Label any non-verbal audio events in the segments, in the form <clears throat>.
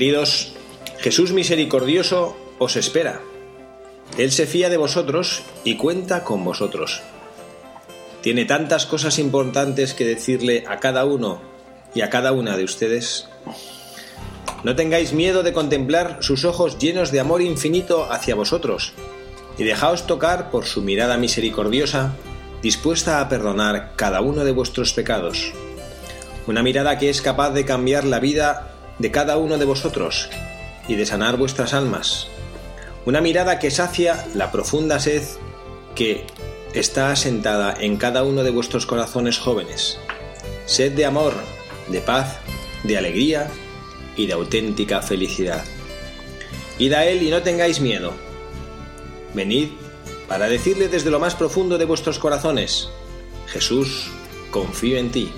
Queridos, Jesús misericordioso os espera. Él se fía de vosotros y cuenta con vosotros. Tiene tantas cosas importantes que decirle a cada uno y a cada una de ustedes. No tengáis miedo de contemplar sus ojos llenos de amor infinito hacia vosotros y dejaos tocar por su mirada misericordiosa, dispuesta a perdonar cada uno de vuestros pecados. Una mirada que es capaz de cambiar la vida de cada uno de vosotros y de sanar vuestras almas. Una mirada que sacia la profunda sed que está asentada en cada uno de vuestros corazones jóvenes. Sed de amor, de paz, de alegría y de auténtica felicidad. Id a Él y no tengáis miedo. Venid para decirle desde lo más profundo de vuestros corazones, Jesús, confío en ti.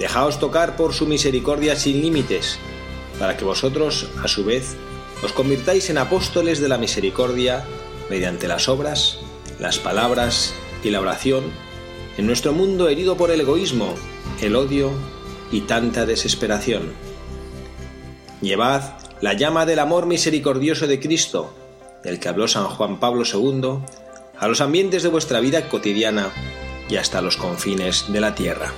Dejaos tocar por su misericordia sin límites, para que vosotros, a su vez, os convirtáis en apóstoles de la misericordia mediante las obras, las palabras y la oración en nuestro mundo herido por el egoísmo, el odio y tanta desesperación. Llevad la llama del amor misericordioso de Cristo, del que habló San Juan Pablo II, a los ambientes de vuestra vida cotidiana y hasta los confines de la tierra.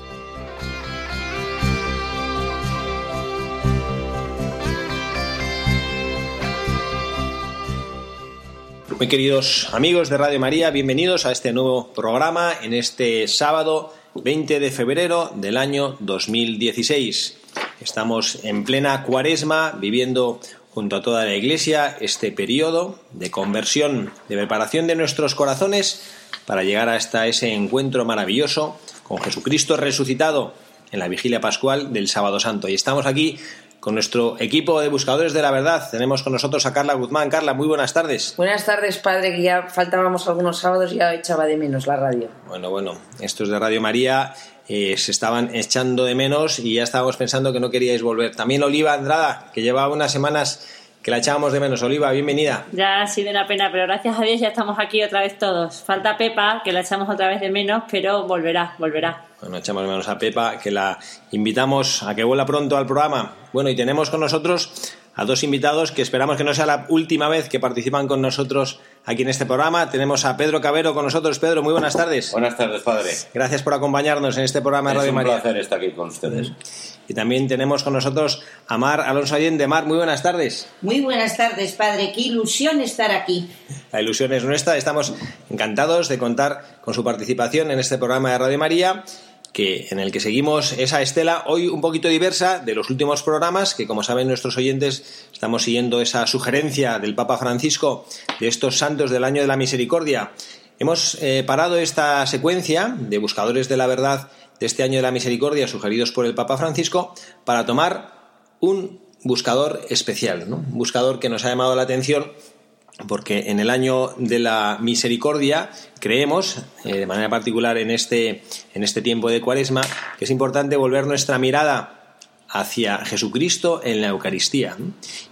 Muy queridos amigos de Radio María, bienvenidos a este nuevo programa en este sábado 20 de febrero del año 2016. Estamos en plena cuaresma viviendo junto a toda la Iglesia este periodo de conversión, de preparación de nuestros corazones para llegar hasta ese encuentro maravilloso con Jesucristo resucitado en la vigilia pascual del sábado santo. Y estamos aquí con nuestro equipo de buscadores de la verdad. Tenemos con nosotros a Carla Guzmán. Carla, muy buenas tardes. Buenas tardes, padre, que ya faltábamos algunos sábados y ya echaba de menos la radio. Bueno, bueno, estos de Radio María eh, se estaban echando de menos y ya estábamos pensando que no queríais volver. También Oliva Andrada, que llevaba unas semanas que la echábamos de menos. Oliva, bienvenida. Ya sí de la pena, pero gracias a Dios ya estamos aquí otra vez todos. Falta Pepa, que la echamos otra vez de menos, pero volverá, volverá. Bueno, echamos de menos a Pepa, que la invitamos a que vuelva pronto al programa. Bueno, y tenemos con nosotros a dos invitados que esperamos que no sea la última vez que participan con nosotros aquí en este programa. Tenemos a Pedro Cabero con nosotros. Pedro, muy buenas tardes. Buenas tardes, padre. Gracias por acompañarnos en este programa de Radio María. Es un placer estar aquí con ustedes. Y también tenemos con nosotros a Mar Alonso Allende. Mar, muy buenas tardes. Muy buenas tardes, padre. Qué ilusión estar aquí. La ilusión es nuestra. Estamos encantados de contar con su participación en este programa de Radio María que, en el que seguimos esa estela hoy un poquito diversa de los últimos programas, que como saben nuestros oyentes estamos siguiendo esa sugerencia del Papa Francisco de estos santos del año de la misericordia. Hemos eh, parado esta secuencia de buscadores de la verdad de este año de la misericordia sugeridos por el Papa Francisco para tomar un buscador especial, ¿no? un buscador que nos ha llamado la atención porque en el año de la misericordia creemos, eh, de manera particular en este, en este tiempo de cuaresma, que es importante volver nuestra mirada hacia Jesucristo en la Eucaristía.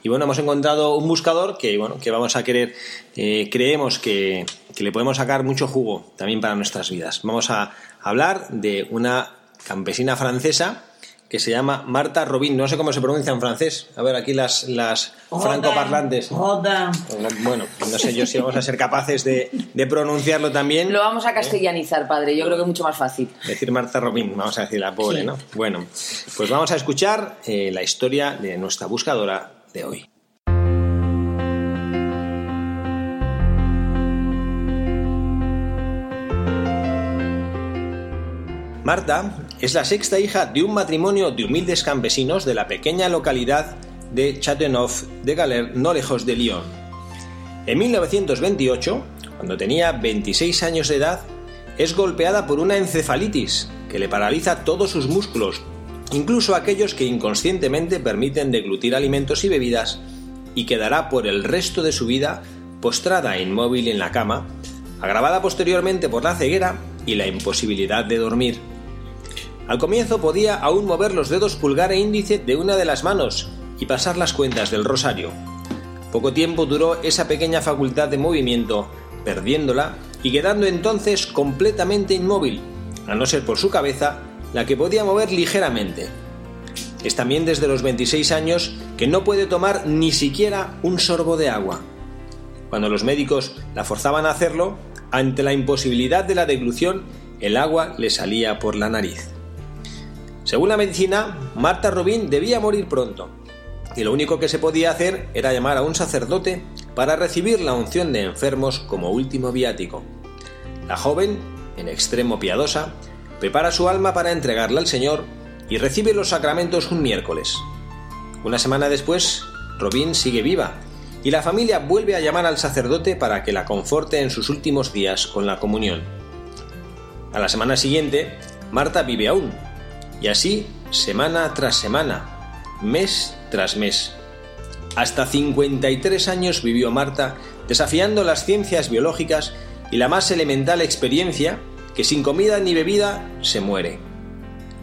Y bueno, hemos encontrado un buscador que, bueno, que vamos a querer, eh, creemos que, que le podemos sacar mucho jugo también para nuestras vidas. Vamos a hablar de una campesina francesa que se llama Marta Robin. No sé cómo se pronuncia en francés. A ver, aquí las, las francoparlantes. Bueno, no sé yo si vamos a ser capaces de, de, pronunciarlo también. Lo vamos a castellanizar, padre. Yo creo que es mucho más fácil. Decir Marta Robin, vamos a decir la pobre, sí. ¿no? Bueno, pues vamos a escuchar eh, la historia de nuestra buscadora de hoy. Marta es la sexta hija de un matrimonio de humildes campesinos de la pequeña localidad de Châteauneuf de Galer, no lejos de Lyon. En 1928, cuando tenía 26 años de edad, es golpeada por una encefalitis que le paraliza todos sus músculos, incluso aquellos que inconscientemente permiten deglutir alimentos y bebidas, y quedará por el resto de su vida postrada e inmóvil en la cama, agravada posteriormente por la ceguera y la imposibilidad de dormir. Al comienzo podía aún mover los dedos pulgar e índice de una de las manos y pasar las cuentas del rosario. Poco tiempo duró esa pequeña facultad de movimiento, perdiéndola y quedando entonces completamente inmóvil, a no ser por su cabeza, la que podía mover ligeramente. Es también desde los 26 años que no puede tomar ni siquiera un sorbo de agua. Cuando los médicos la forzaban a hacerlo, ante la imposibilidad de la deglución, el agua le salía por la nariz. Según la medicina, Marta Robin debía morir pronto, y lo único que se podía hacer era llamar a un sacerdote para recibir la unción de enfermos como último viático. La joven, en extremo piadosa, prepara su alma para entregarla al Señor y recibe los sacramentos un miércoles. Una semana después, Robin sigue viva y la familia vuelve a llamar al sacerdote para que la conforte en sus últimos días con la comunión. A la semana siguiente, Marta vive aún, y así semana tras semana, mes tras mes. Hasta 53 años vivió Marta desafiando las ciencias biológicas y la más elemental experiencia que sin comida ni bebida se muere.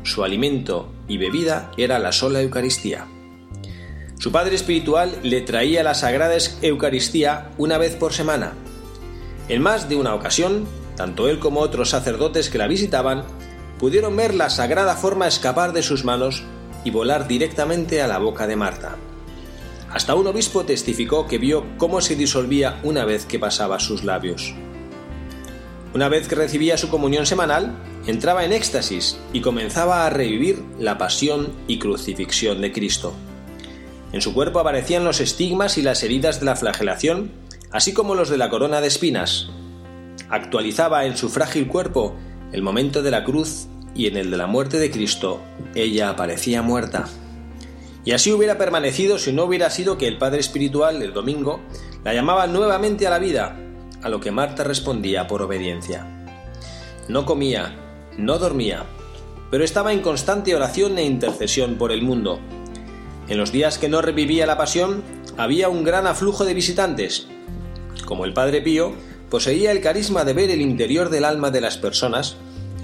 Su alimento y bebida era la sola Eucaristía. Su padre espiritual le traía la Sagrada Eucaristía una vez por semana. En más de una ocasión, tanto él como otros sacerdotes que la visitaban pudieron ver la sagrada forma escapar de sus manos y volar directamente a la boca de Marta. Hasta un obispo testificó que vio cómo se disolvía una vez que pasaba sus labios. Una vez que recibía su comunión semanal, entraba en éxtasis y comenzaba a revivir la pasión y crucifixión de Cristo. En su cuerpo aparecían los estigmas y las heridas de la flagelación, así como los de la corona de espinas. Actualizaba en su frágil cuerpo el momento de la cruz y en el de la muerte de Cristo, ella aparecía muerta. Y así hubiera permanecido si no hubiera sido que el Padre Espiritual, el domingo, la llamaba nuevamente a la vida, a lo que Marta respondía por obediencia. No comía, no dormía, pero estaba en constante oración e intercesión por el mundo. En los días que no revivía la pasión, había un gran aflujo de visitantes. Como el Padre Pío, poseía el carisma de ver el interior del alma de las personas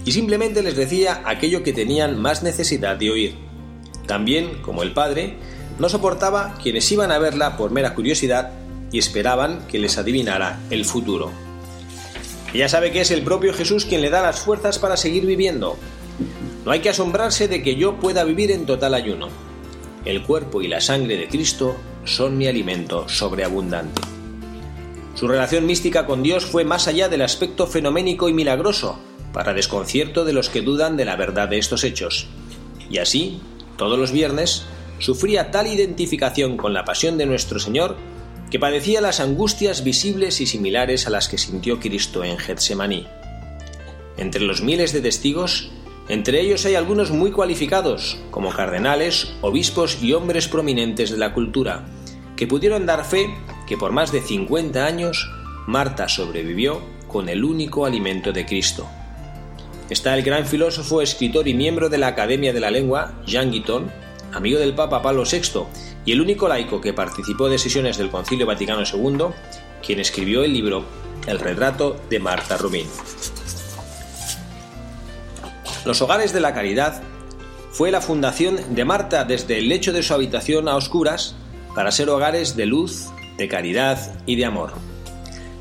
y simplemente les decía aquello que tenían más necesidad de oír. También, como el padre, no soportaba quienes iban a verla por mera curiosidad y esperaban que les adivinara el futuro. Ella sabe que es el propio Jesús quien le da las fuerzas para seguir viviendo. No hay que asombrarse de que yo pueda vivir en total ayuno. El cuerpo y la sangre de Cristo son mi alimento sobreabundante. Su relación mística con Dios fue más allá del aspecto fenoménico y milagroso, para desconcierto de los que dudan de la verdad de estos hechos. Y así, todos los viernes, sufría tal identificación con la pasión de nuestro Señor que padecía las angustias visibles y similares a las que sintió Cristo en Getsemaní. Entre los miles de testigos, entre ellos hay algunos muy cualificados, como cardenales, obispos y hombres prominentes de la cultura, que pudieron dar fe que por más de 50 años Marta sobrevivió con el único alimento de Cristo. Está el gran filósofo, escritor y miembro de la Academia de la Lengua, Jean Guiton, amigo del Papa Pablo VI y el único laico que participó de sesiones del Concilio Vaticano II, quien escribió el libro El retrato de Marta Rubin. Los hogares de la caridad fue la fundación de Marta desde el lecho de su habitación a oscuras para ser hogares de luz, de caridad y de amor.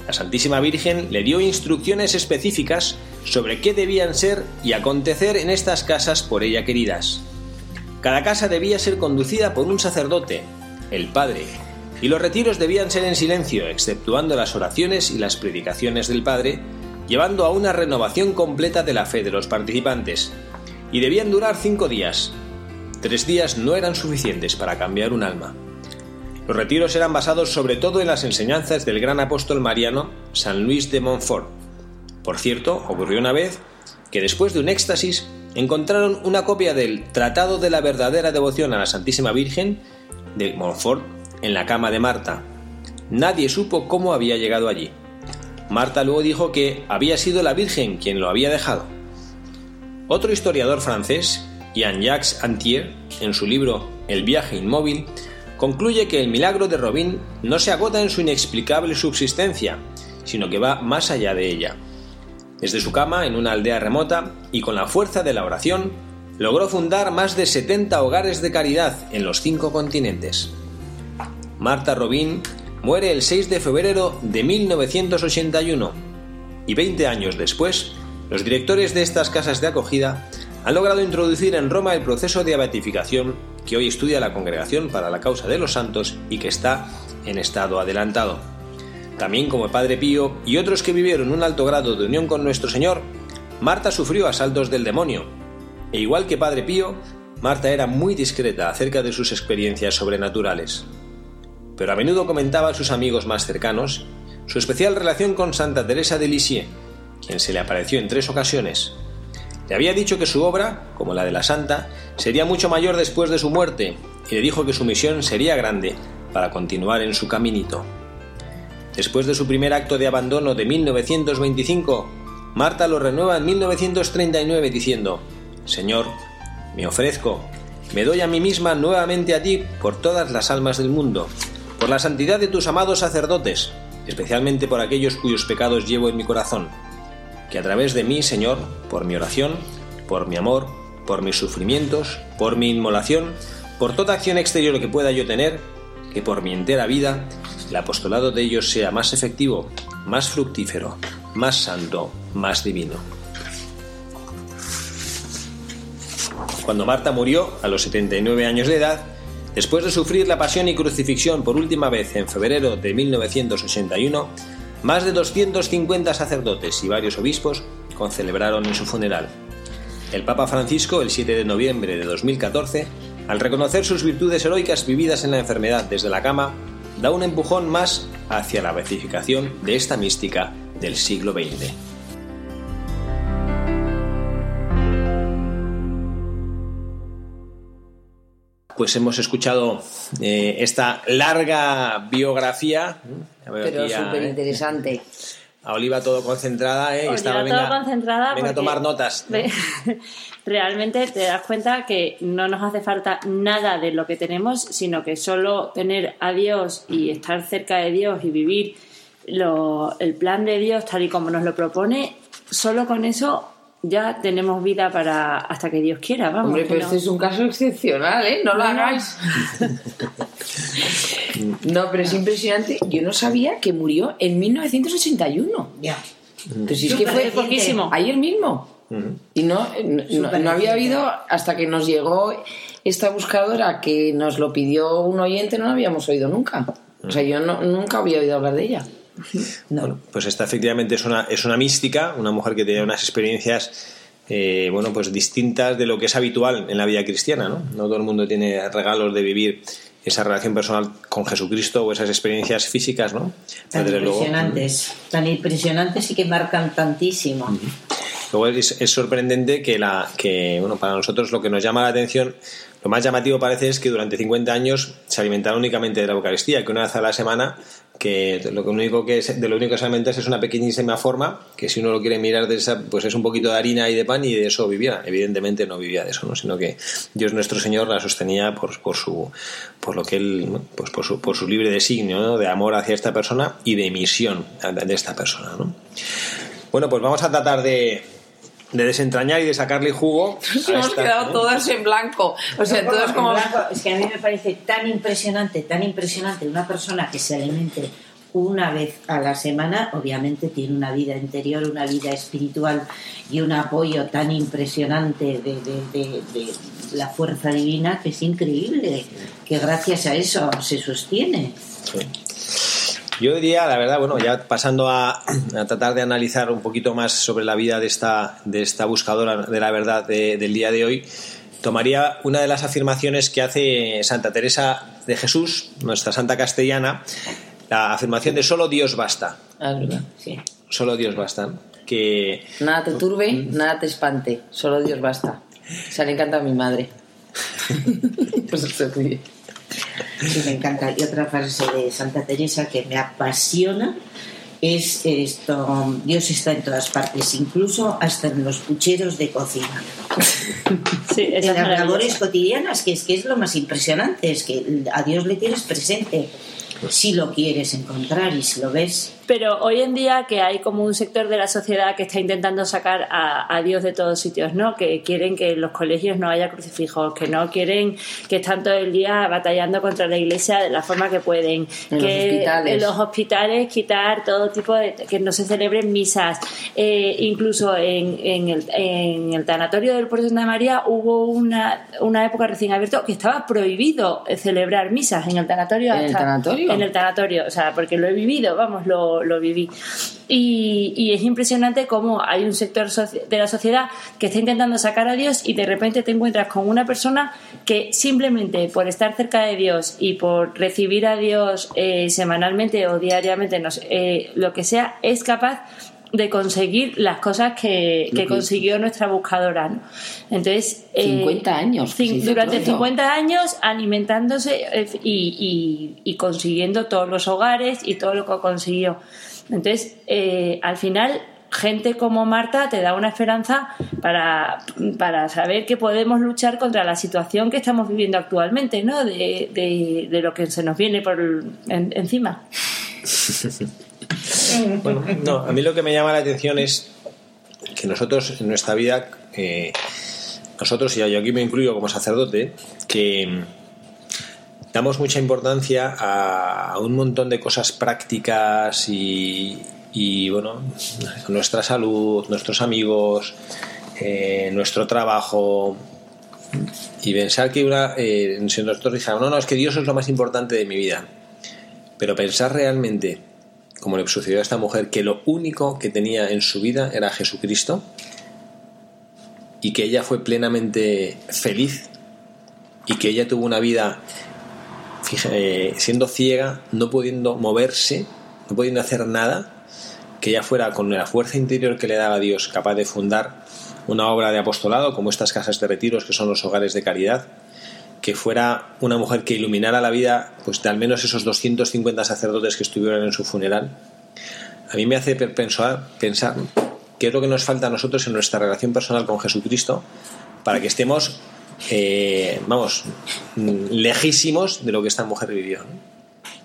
La Santísima Virgen le dio instrucciones específicas sobre qué debían ser y acontecer en estas casas por ella queridas. Cada casa debía ser conducida por un sacerdote, el Padre, y los retiros debían ser en silencio, exceptuando las oraciones y las predicaciones del Padre, llevando a una renovación completa de la fe de los participantes, y debían durar cinco días. Tres días no eran suficientes para cambiar un alma. Los retiros eran basados sobre todo en las enseñanzas del gran apóstol mariano San Luis de Montfort. Por cierto, ocurrió una vez que después de un éxtasis encontraron una copia del Tratado de la verdadera devoción a la Santísima Virgen de Montfort en la cama de Marta. Nadie supo cómo había llegado allí. Marta luego dijo que había sido la Virgen quien lo había dejado. Otro historiador francés, Jean-Jacques Antier, en su libro El viaje inmóvil, concluye que el milagro de Robin no se agota en su inexplicable subsistencia, sino que va más allá de ella. Desde su cama, en una aldea remota, y con la fuerza de la oración, logró fundar más de 70 hogares de caridad en los cinco continentes. Marta Robin muere el 6 de febrero de 1981 y 20 años después, los directores de estas casas de acogida han logrado introducir en Roma el proceso de beatificación que hoy estudia la Congregación para la Causa de los Santos y que está en estado adelantado. También como Padre Pío y otros que vivieron un alto grado de unión con nuestro Señor, Marta sufrió asaltos del demonio. E igual que Padre Pío, Marta era muy discreta acerca de sus experiencias sobrenaturales. Pero a menudo comentaba a sus amigos más cercanos su especial relación con Santa Teresa de Lisieux, quien se le apareció en tres ocasiones, le había dicho que su obra, como la de la santa, sería mucho mayor después de su muerte y le dijo que su misión sería grande para continuar en su caminito. Después de su primer acto de abandono de 1925, Marta lo renueva en 1939 diciendo, Señor, me ofrezco, me doy a mí misma nuevamente a ti por todas las almas del mundo, por la santidad de tus amados sacerdotes, especialmente por aquellos cuyos pecados llevo en mi corazón que a través de mí, Señor, por mi oración, por mi amor, por mis sufrimientos, por mi inmolación, por toda acción exterior que pueda yo tener, que por mi entera vida el apostolado de ellos sea más efectivo, más fructífero, más santo, más divino. Cuando Marta murió, a los 79 años de edad, después de sufrir la pasión y crucifixión por última vez en febrero de 1981, más de 250 sacerdotes y varios obispos concelebraron en su funeral. El Papa Francisco, el 7 de noviembre de 2014, al reconocer sus virtudes heroicas vividas en la enfermedad desde la cama, da un empujón más hacia la beatificación de esta mística del siglo XX. Pues hemos escuchado eh, esta larga biografía. Pero súper interesante. A Oliva todo concentrada, ¿eh? Oliva estaba, todo venga, concentrada venga a tomar notas. ¿no? <laughs> Realmente te das cuenta que no nos hace falta nada de lo que tenemos, sino que solo tener a Dios y estar cerca de Dios y vivir lo- el plan de Dios tal y como nos lo propone, solo con eso ya tenemos vida para hasta que Dios quiera. Vamos, Hombre, pero no- este es un caso excepcional, ¿eh? No lo hagáis. <laughs> No, pero es impresionante. Yo no sabía que murió en 1981. Ya. Pero si es que fue poquísimo. ayer mismo. Y no, no, había habido, hasta que nos llegó esta buscadora que nos lo pidió un oyente, no lo habíamos oído nunca. O sea, yo no, nunca había oído hablar de ella. No. Pues esta efectivamente es una, es una mística, una mujer que tenía unas experiencias eh, bueno, pues distintas de lo que es habitual en la vida cristiana, ¿no? No todo el mundo tiene regalos de vivir esa relación personal con Jesucristo o esas experiencias físicas, ¿no? Tan Desde luego, impresionantes. Tan impresionantes y que marcan tantísimo. Luego es, es sorprendente que, la, que, bueno, para nosotros lo que nos llama la atención, lo más llamativo parece es que durante 50 años se alimentaron únicamente de la Eucaristía, que una vez a la semana, que lo único que se- de lo único que se alimentan es una pequeñísima forma, que si uno lo quiere mirar de esa, pues es un poquito de harina y de pan y de eso vivía. Evidentemente no vivía de eso, ¿no? sino que Dios nuestro Señor la sostenía por, por su, por lo que él, pues por su, por su libre designio, ¿no? de amor hacia esta persona y de misión de esta persona, ¿no? Bueno, pues vamos a tratar de, de desentrañar y de sacarle jugo. Nos a hemos esta- quedado todas en blanco. O sea, en como. blanco, Es que a mí me parece tan impresionante, tan impresionante una persona que se alimente una vez a la semana, obviamente tiene una vida interior, una vida espiritual y un apoyo tan impresionante de, de- de- de la fuerza divina que es increíble, que gracias a eso se sostiene. Yo diría, la verdad, bueno, ya pasando a, a tratar de analizar un poquito más sobre la vida de esta, de esta buscadora de la verdad de- del día de hoy, tomaría una de las afirmaciones que hace Santa Teresa de Jesús, nuestra santa castellana, la afirmación de solo Dios basta. Ah, verdad. Sí. Solo Dios basta. Que Nada te turbe, nada te espante. Solo Dios basta. Se le encanta a mi madre. <laughs> pues se ríe. Sí, me encanta. Y otra frase de Santa Teresa que me apasiona es esto, Dios está en todas partes, incluso hasta en los pucheros de cocina. Sí, En las labores cotidianas, que es que es lo más impresionante, es que a Dios le tienes presente si lo quieres encontrar y si lo ves. Pero hoy en día que hay como un sector de la sociedad que está intentando sacar a, a Dios de todos sitios, ¿no? Que quieren que en los colegios no haya crucifijos, que no quieren que están todo el día batallando contra la iglesia de la forma que pueden, En los que hospitales. en los hospitales quitar todo tipo de que no se celebren misas, Eh, incluso en, en el, en el tanatorio del Puerto de Santa María hubo una, una época recién abierto que estaba prohibido celebrar misas en el tanatorio. ¿En el hasta- tanatorio? En el tanatorio, o sea, porque lo he vivido, vamos, lo, lo viví. Y, es impresionante cómo hay un sector de la sociedad que está intentando sacar a Dios y de repente te encuentras con una persona que simplemente por estar cerca de Dios y por recibir a Dios eh, semanalmente o diariamente, no sé, eh, lo que sea, es capaz de conseguir las cosas que, que consiguió nuestra buscadora. ¿no? Entonces, eh, 50 años, durante pronto. 50 años alimentándose eh, y, y- y consiguiendo todos los hogares y todo lo que consiguió. Entonces, eh, al final, gente como Marta te da una esperanza para, para saber que podemos luchar contra la situación que estamos viviendo actualmente, ¿no? De, de- de lo que se nos viene por en- encima. <laughs> Bueno, no, a mí lo que me llama la atención es que nosotros en nuestra vida, eh, nosotros, y yo aquí me incluyo como sacerdote, que mm, damos mucha importancia a, un montón de cosas prácticas y, y, bueno, nuestra salud, nuestros amigos, eh, nuestro trabajo. Y pensar que una, eh, si nosotros dijéramos, no, no, es que Dios es lo más importante de mi vida. Pero pensar realmente como le sucedió a esta mujer, que lo único que tenía en su vida era Jesucristo y que ella fue plenamente feliz y que ella tuvo una vida eh, siendo ciega, no pudiendo moverse, no pudiendo hacer nada, que ella fuera con la fuerza interior que le daba Dios capaz de fundar una obra de apostolado como estas casas de retiros que son los hogares de caridad, que fuera una mujer que iluminara la vida pues de al menos esos 250 sacerdotes que estuvieron en su funeral, a mí me hace pensar, pensar qué es lo que nos falta a nosotros en nuestra relación personal con Jesucristo para que estemos, eh, vamos, lejísimos de lo que esta mujer vivió. ¿no?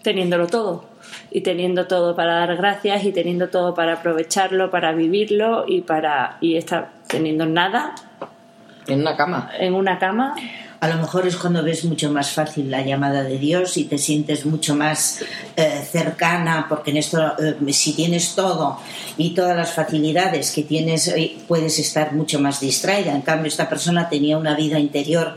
teniéndolo todo y teniendo todo para dar gracias y teniendo todo para aprovecharlo, para vivirlo y para y estar teniendo nada En una cama. en una cama. A lo mejor es cuando ves mucho más fácil la llamada de Dios y te sientes mucho más eh, cercana, porque en esto, eh, si tienes todo y todas las facilidades que tienes, eh, puedes estar mucho más distraída. En cambio, esta persona tenía una vida interior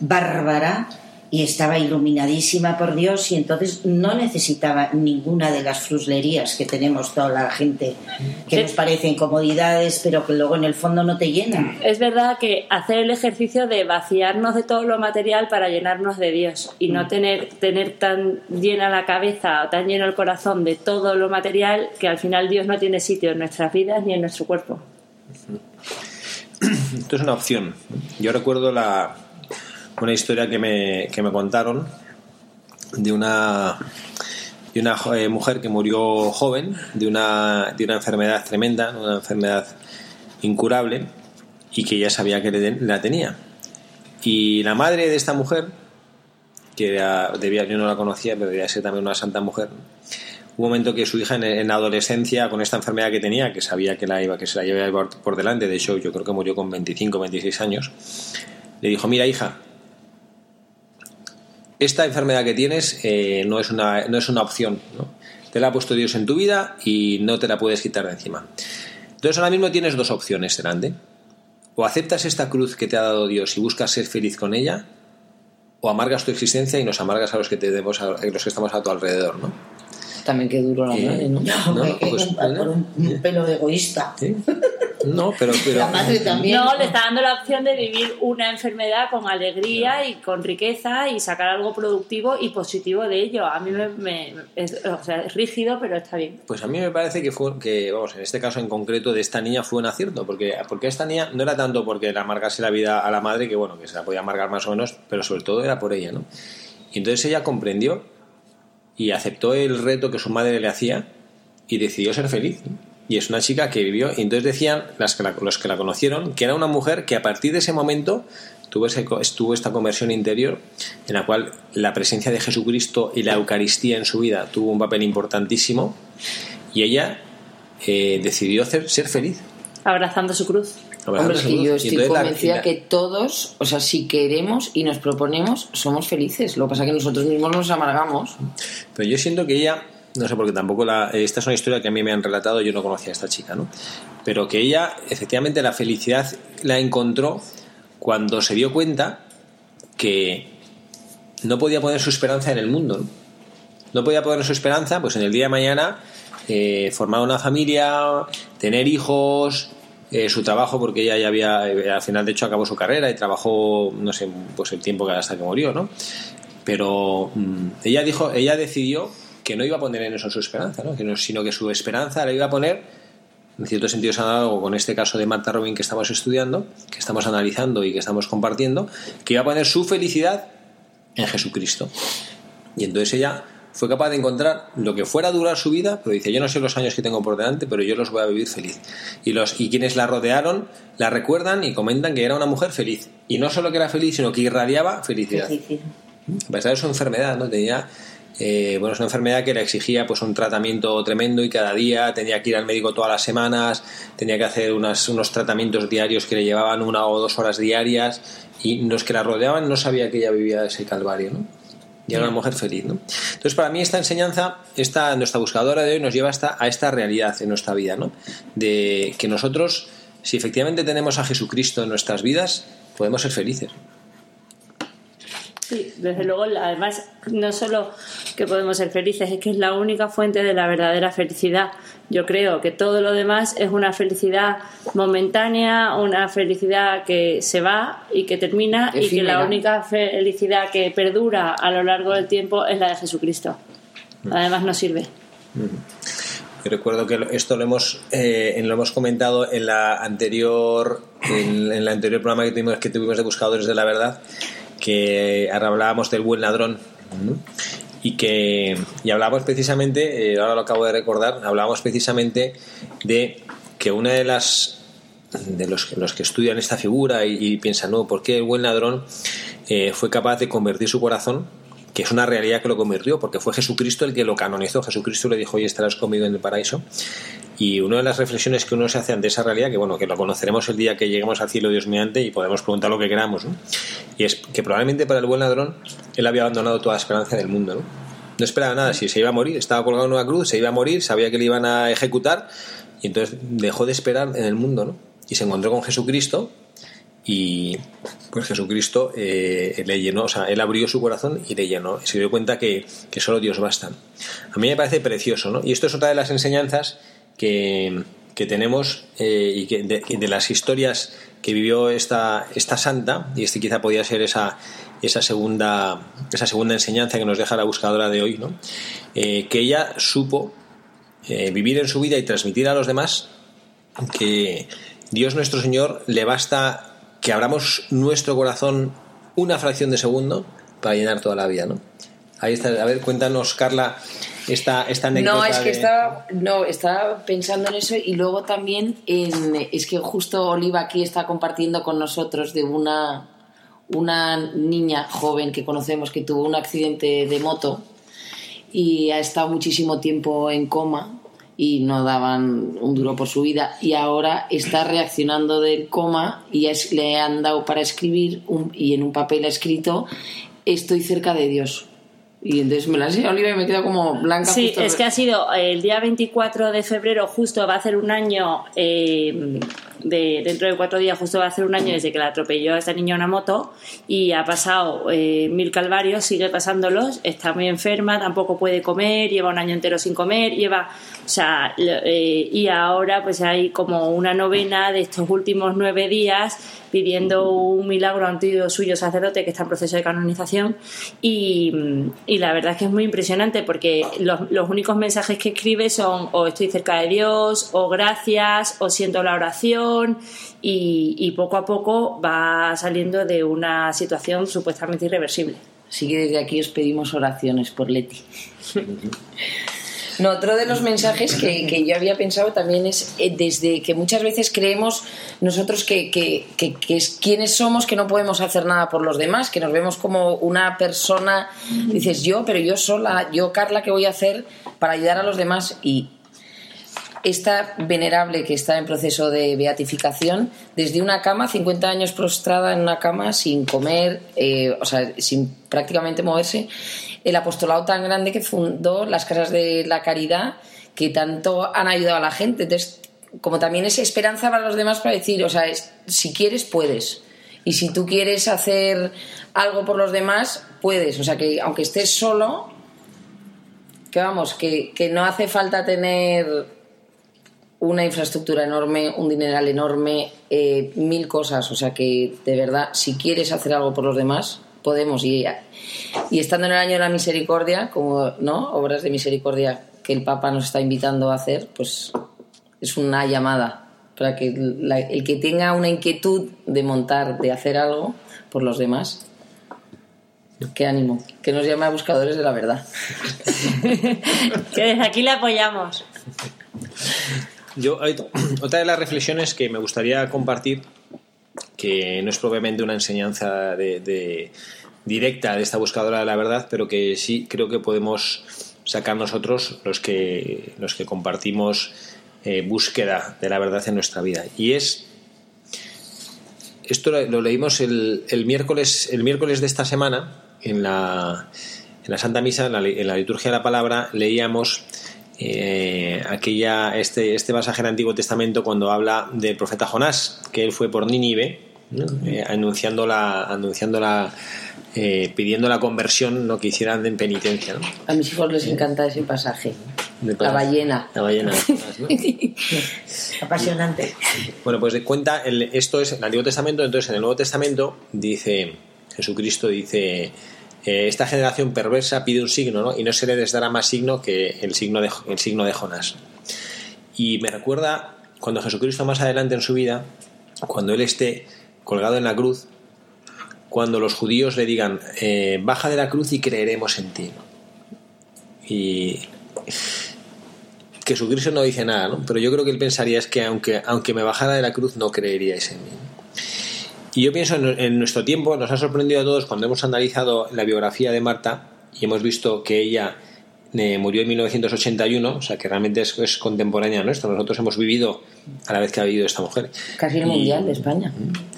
bárbara y estaba iluminadísima por Dios y entonces no necesitaba ninguna de las fruslerías que tenemos toda la gente, que nos parecen comodidades, pero que luego en el fondo no te llenan. Es verdad que hacer el ejercicio de vaciarnos de todo lo material para llenarnos de Dios y no tener, tener tan llena la cabeza o tan lleno el corazón de todo lo material que al final Dios no tiene sitio en nuestras vidas ni en nuestro cuerpo. Esto es una opción. Yo recuerdo la, una historia que me, que me contaron de una, de una eh, mujer que murió joven de una, de una enfermedad tremenda, una enfermedad incurable, y que ella sabía que le- la tenía. Y la madre de esta mujer, que era- debía, yo no la conocía, pero debía ser también una santa mujer, un momento que su hija en, la adolescencia, con esta enfermedad que tenía, que sabía que, la iba, que se la llevaba por delante, de hecho yo creo que murió con 25, 26 años, le dijo, mira hija, esta enfermedad que tienes eh, no, es una, no es una opción, ¿no? te la ha puesto Dios en tu vida y no te la puedes quitar de encima. Entonces ahora mismo tienes dos opciones delante. O aceptas esta cruz que te ha dado Dios y buscas ser feliz con ella, o amargas tu existencia y nos amargas a los que, te demos a los que estamos a tu alrededor, ¿no? También qué duro la madre, ¿no? No, <laughs> pues, un, un, pelo egoísta. ¿Sí? No, pero, La madre también. No, le está dando la opción de vivir una enfermedad con alegría y con riqueza y sacar algo productivo y positivo de ello. A mí me, es, o sea, es rígido, pero está bien. Pues a mí me parece que fue, que, vamos, en este caso en concreto de esta niña fue un acierto, porque, porque esta niña no era tanto porque le amargase la vida a la madre, que bueno, que se la podía amargar más o menos, pero sobre todo era por ella, ¿no? Y entonces ella comprendió y aceptó el reto que su madre le hacía y decidió ser feliz. Y es una chica que vivió, y entonces decían las que los que la conocieron que era una mujer que a partir de ese momento tuvo, ese, estuvo esta conversión interior en la cual la presencia de Jesucristo y la Eucaristía en su vida tuvo un papel importantísimo y ella eh, decidió ser feliz. Abrazando su cruz. Hombre, yo estoy convencida que todos, o sea, si queremos y nos proponemos, somos felices. Lo que pasa es que nosotros mismos nos amargamos. Pero yo siento que ella, no sé, porque tampoco la, esta es una historia que a mí me han relatado, yo no conocía a esta chica, ¿no? Pero que ella, efectivamente, la felicidad la encontró cuando se dio cuenta que no podía poner su esperanza en el mundo, ¿no? No podía poner su esperanza, pues en el día de mañana, eh, formar una familia, tener hijos, eh, su trabajo porque ella ya había, eh, al final de hecho acabó su carrera y trabajó, no sé, pues el tiempo que hasta que murió, ¿no? Pero mm, ella dijo, ella decidió que no iba a poner en eso su esperanza, ¿no? sino que su esperanza la iba a poner, en cierto sentido es análogo con este caso de Marta Robin que estamos estudiando, que estamos analizando y que estamos compartiendo, que iba a poner su felicidad en Jesucristo. Y entonces ella fue capaz de encontrar lo que fuera a durar su vida, pero dice, yo no sé los años que tengo por delante, pero yo los voy a vivir feliz. Y, los, y quienes la rodearon la recuerdan y comentan que era una mujer feliz. Y no solo que era feliz, sino que irradiaba felicidad. A pesar de su enfermedad, ¿no? Tenía, eh, bueno, es una enfermedad que le exigía pues un tratamiento tremendo y cada día tenía que ir al médico todas las semanas, tenía que hacer unas, unos tratamientos diarios que le llevaban una o dos horas diarias y los que la rodeaban no sabía que ella vivía ese calvario, ¿no? y era una mujer feliz. ¿no? Entonces, para mí esta enseñanza, esta, nuestra buscadora de hoy nos lleva hasta, a esta realidad en nuestra vida, ¿no? de que nosotros, si efectivamente tenemos a Jesucristo en nuestras vidas, podemos ser felices. Sí, desde luego, además, no solo que podemos ser felices, es que es la única fuente de la verdadera felicidad. Yo creo que todo lo demás es una felicidad momentánea, una felicidad que se va y que termina, y que la única felicidad que perdura a lo largo del tiempo es la de Jesucristo. Mm. Además, no sirve. Yo recuerdo que esto lo hemos, eh, lo hemos comentado en la anterior en, el anterior programa que tuvimos, que tuvimos de Buscadores de la Verdad que ahora hablábamos del buen ladrón y que y hablábamos precisamente, eh, ahora lo acabo de recordar, hablábamos precisamente de que una de las de los, los que estudian esta figura y, piensan, no, ¿por qué el buen ladrón eh, fue capaz de convertir su corazón que es una realidad que lo convirtió, porque fue Jesucristo el que lo canonizó. Jesucristo le dijo, hoy estarás conmigo en el paraíso. Y una de las reflexiones que uno se hace ante esa realidad, que bueno, que lo conoceremos el día que lleguemos al cielo Dios mediante y podemos preguntar lo que queramos, ¿no? y es que probablemente para el buen ladrón él había abandonado toda esperanza del mundo, ¿no? No esperaba nada, si se iba a morir, estaba colgado en una cruz, se iba a morir, sabía que le iban a ejecutar y entonces dejó de esperar en el mundo, ¿no? Y se encontró con Jesucristo y pues Jesucristo eh, le llenó, o sea, él abrió su corazón y le llenó, y se dio cuenta que, que solo Dios basta. A mí me parece precioso, ¿no? Y esto es otra de las enseñanzas que, que tenemos eh, y que de, las historias que vivió esta, esta santa, y este quizá podía ser esa, esa, segunda, esa segunda enseñanza que nos deja la buscadora de hoy, ¿no? Eh, que ella supo vivir en su vida y transmitir a los demás que Dios nuestro Señor le basta que abramos nuestro corazón una fracción de segundo para llenar toda la vida, ¿no? Ahí está, a ver, cuéntanos, Carla, esta, esta anécdota. No, es que estaba, no, estaba pensando en eso y luego también en, es que justo Oliva aquí está compartiendo con nosotros de una, una niña joven que conocemos que tuvo un accidente de moto y ha estado muchísimo tiempo en coma y no daban un duro por su vida. Y ahora está reaccionando del coma y es, le han dado para escribir un- y en un papel ha escrito estoy cerca de Dios y entonces me la ha enseñado Olivia y me he quedado como blanca Sí, justo- es que ha sido el día 24 de febrero, justo va a hacer un año, eh, de, dentro de cuatro días, justo va a hacer un año desde que la atropelló a esta niña una moto y ha pasado eh, mil calvarios, sigue pasándolos, está muy enferma, tampoco puede comer, lleva un año entero sin comer, lleva, o sea, eh, y ahora pues hay como una novena de estos últimos nueve días pidiendo un milagro a un tío suyo sacerdote que está en proceso de canonización y, y la verdad es que es muy impresionante porque los, los únicos mensajes que escribe son o estoy cerca de Dios o gracias o siento la oración y, y poco a poco va saliendo de una situación supuestamente irreversible. Así que desde aquí os pedimos oraciones por Leti. <laughs> No, otro de los mensajes que, que yo había pensado también es eh, desde que muchas veces creemos nosotros que, que, que, que es quienes somos, que no podemos hacer nada por los demás, que nos vemos como una persona, dices yo, pero yo sola, yo Carla, ¿qué voy a hacer para ayudar a los demás? Y esta venerable que está en proceso de beatificación, desde una cama, 50 años prostrada en una cama, sin comer, eh, o sea, sin prácticamente moverse, el apostolado tan grande que fundó las casas de la caridad, que tanto han ayudado a la gente. Entonces, como también es esperanza para los demás para decir, o sea, es- si quieres, puedes. Y si tú quieres hacer algo por los demás, puedes. O sea, que aunque estés solo, que vamos, que, que no hace falta tener una infraestructura enorme, un dineral enorme, eh, mil cosas. O sea que, de verdad, si quieres hacer algo por los demás, podemos. Y, y estando en el año de la misericordia, como no obras de misericordia que el Papa nos está invitando a hacer, pues es una llamada para que la- el que tenga una inquietud de montar, de hacer algo por los demás, qué ánimo, que nos llame a buscadores de la verdad. <laughs> Que desde aquí le apoyamos. <laughs> Yo, <clears throat> otra de las reflexiones que me gustaría compartir, que no es propiamente una enseñanza de, de- directa de esta buscadora de la verdad, pero que sí creo que podemos sacar nosotros los que, los que compartimos eh, búsqueda de la verdad en nuestra vida. Y es, esto lo, leímos el, el miércoles, el miércoles de esta semana, en la, en la Santa Misa, en la liturgia de la palabra, leíamos eh, aquella este, este pasaje del Antiguo Testamento cuando habla del profeta Jonás, que él fue por Nínive, ¿no? Eh, anunciando la, anunciando la eh, pidiendo la conversión, no que hicieran en penitencia. ¿no? A mis hijos les encanta ese pasaje. De La ballena. La ballena. ¿no? <laughs> Apasionante. Bueno, pues cuenta, el- esto es el Antiguo Testamento, entonces en el Nuevo Testamento dice, Jesucristo dice, eh, esta generación perversa pide un signo, ¿no? Y no se les dará más signo que el signo de, signo de Jonás. Y me recuerda cuando Jesucristo más adelante en su vida, cuando Él esté colgado en la cruz, cuando los judíos le digan, eh, baja de la cruz y creeremos en ti. Y Jesucristo no dice nada, ¿no? Pero yo creo que él pensaría es que aunque, aunque me bajara de la cruz no creeríais en mí. Y yo pienso en, en nuestro tiempo, nos ha sorprendido a todos cuando hemos analizado la biografía de Marta y hemos visto que ella eh, murió en 1981, o sea que realmente es, es contemporánea a nuestro. Nosotros hemos vivido a la vez que ha vivido esta mujer. Casi el Y- mundial de España.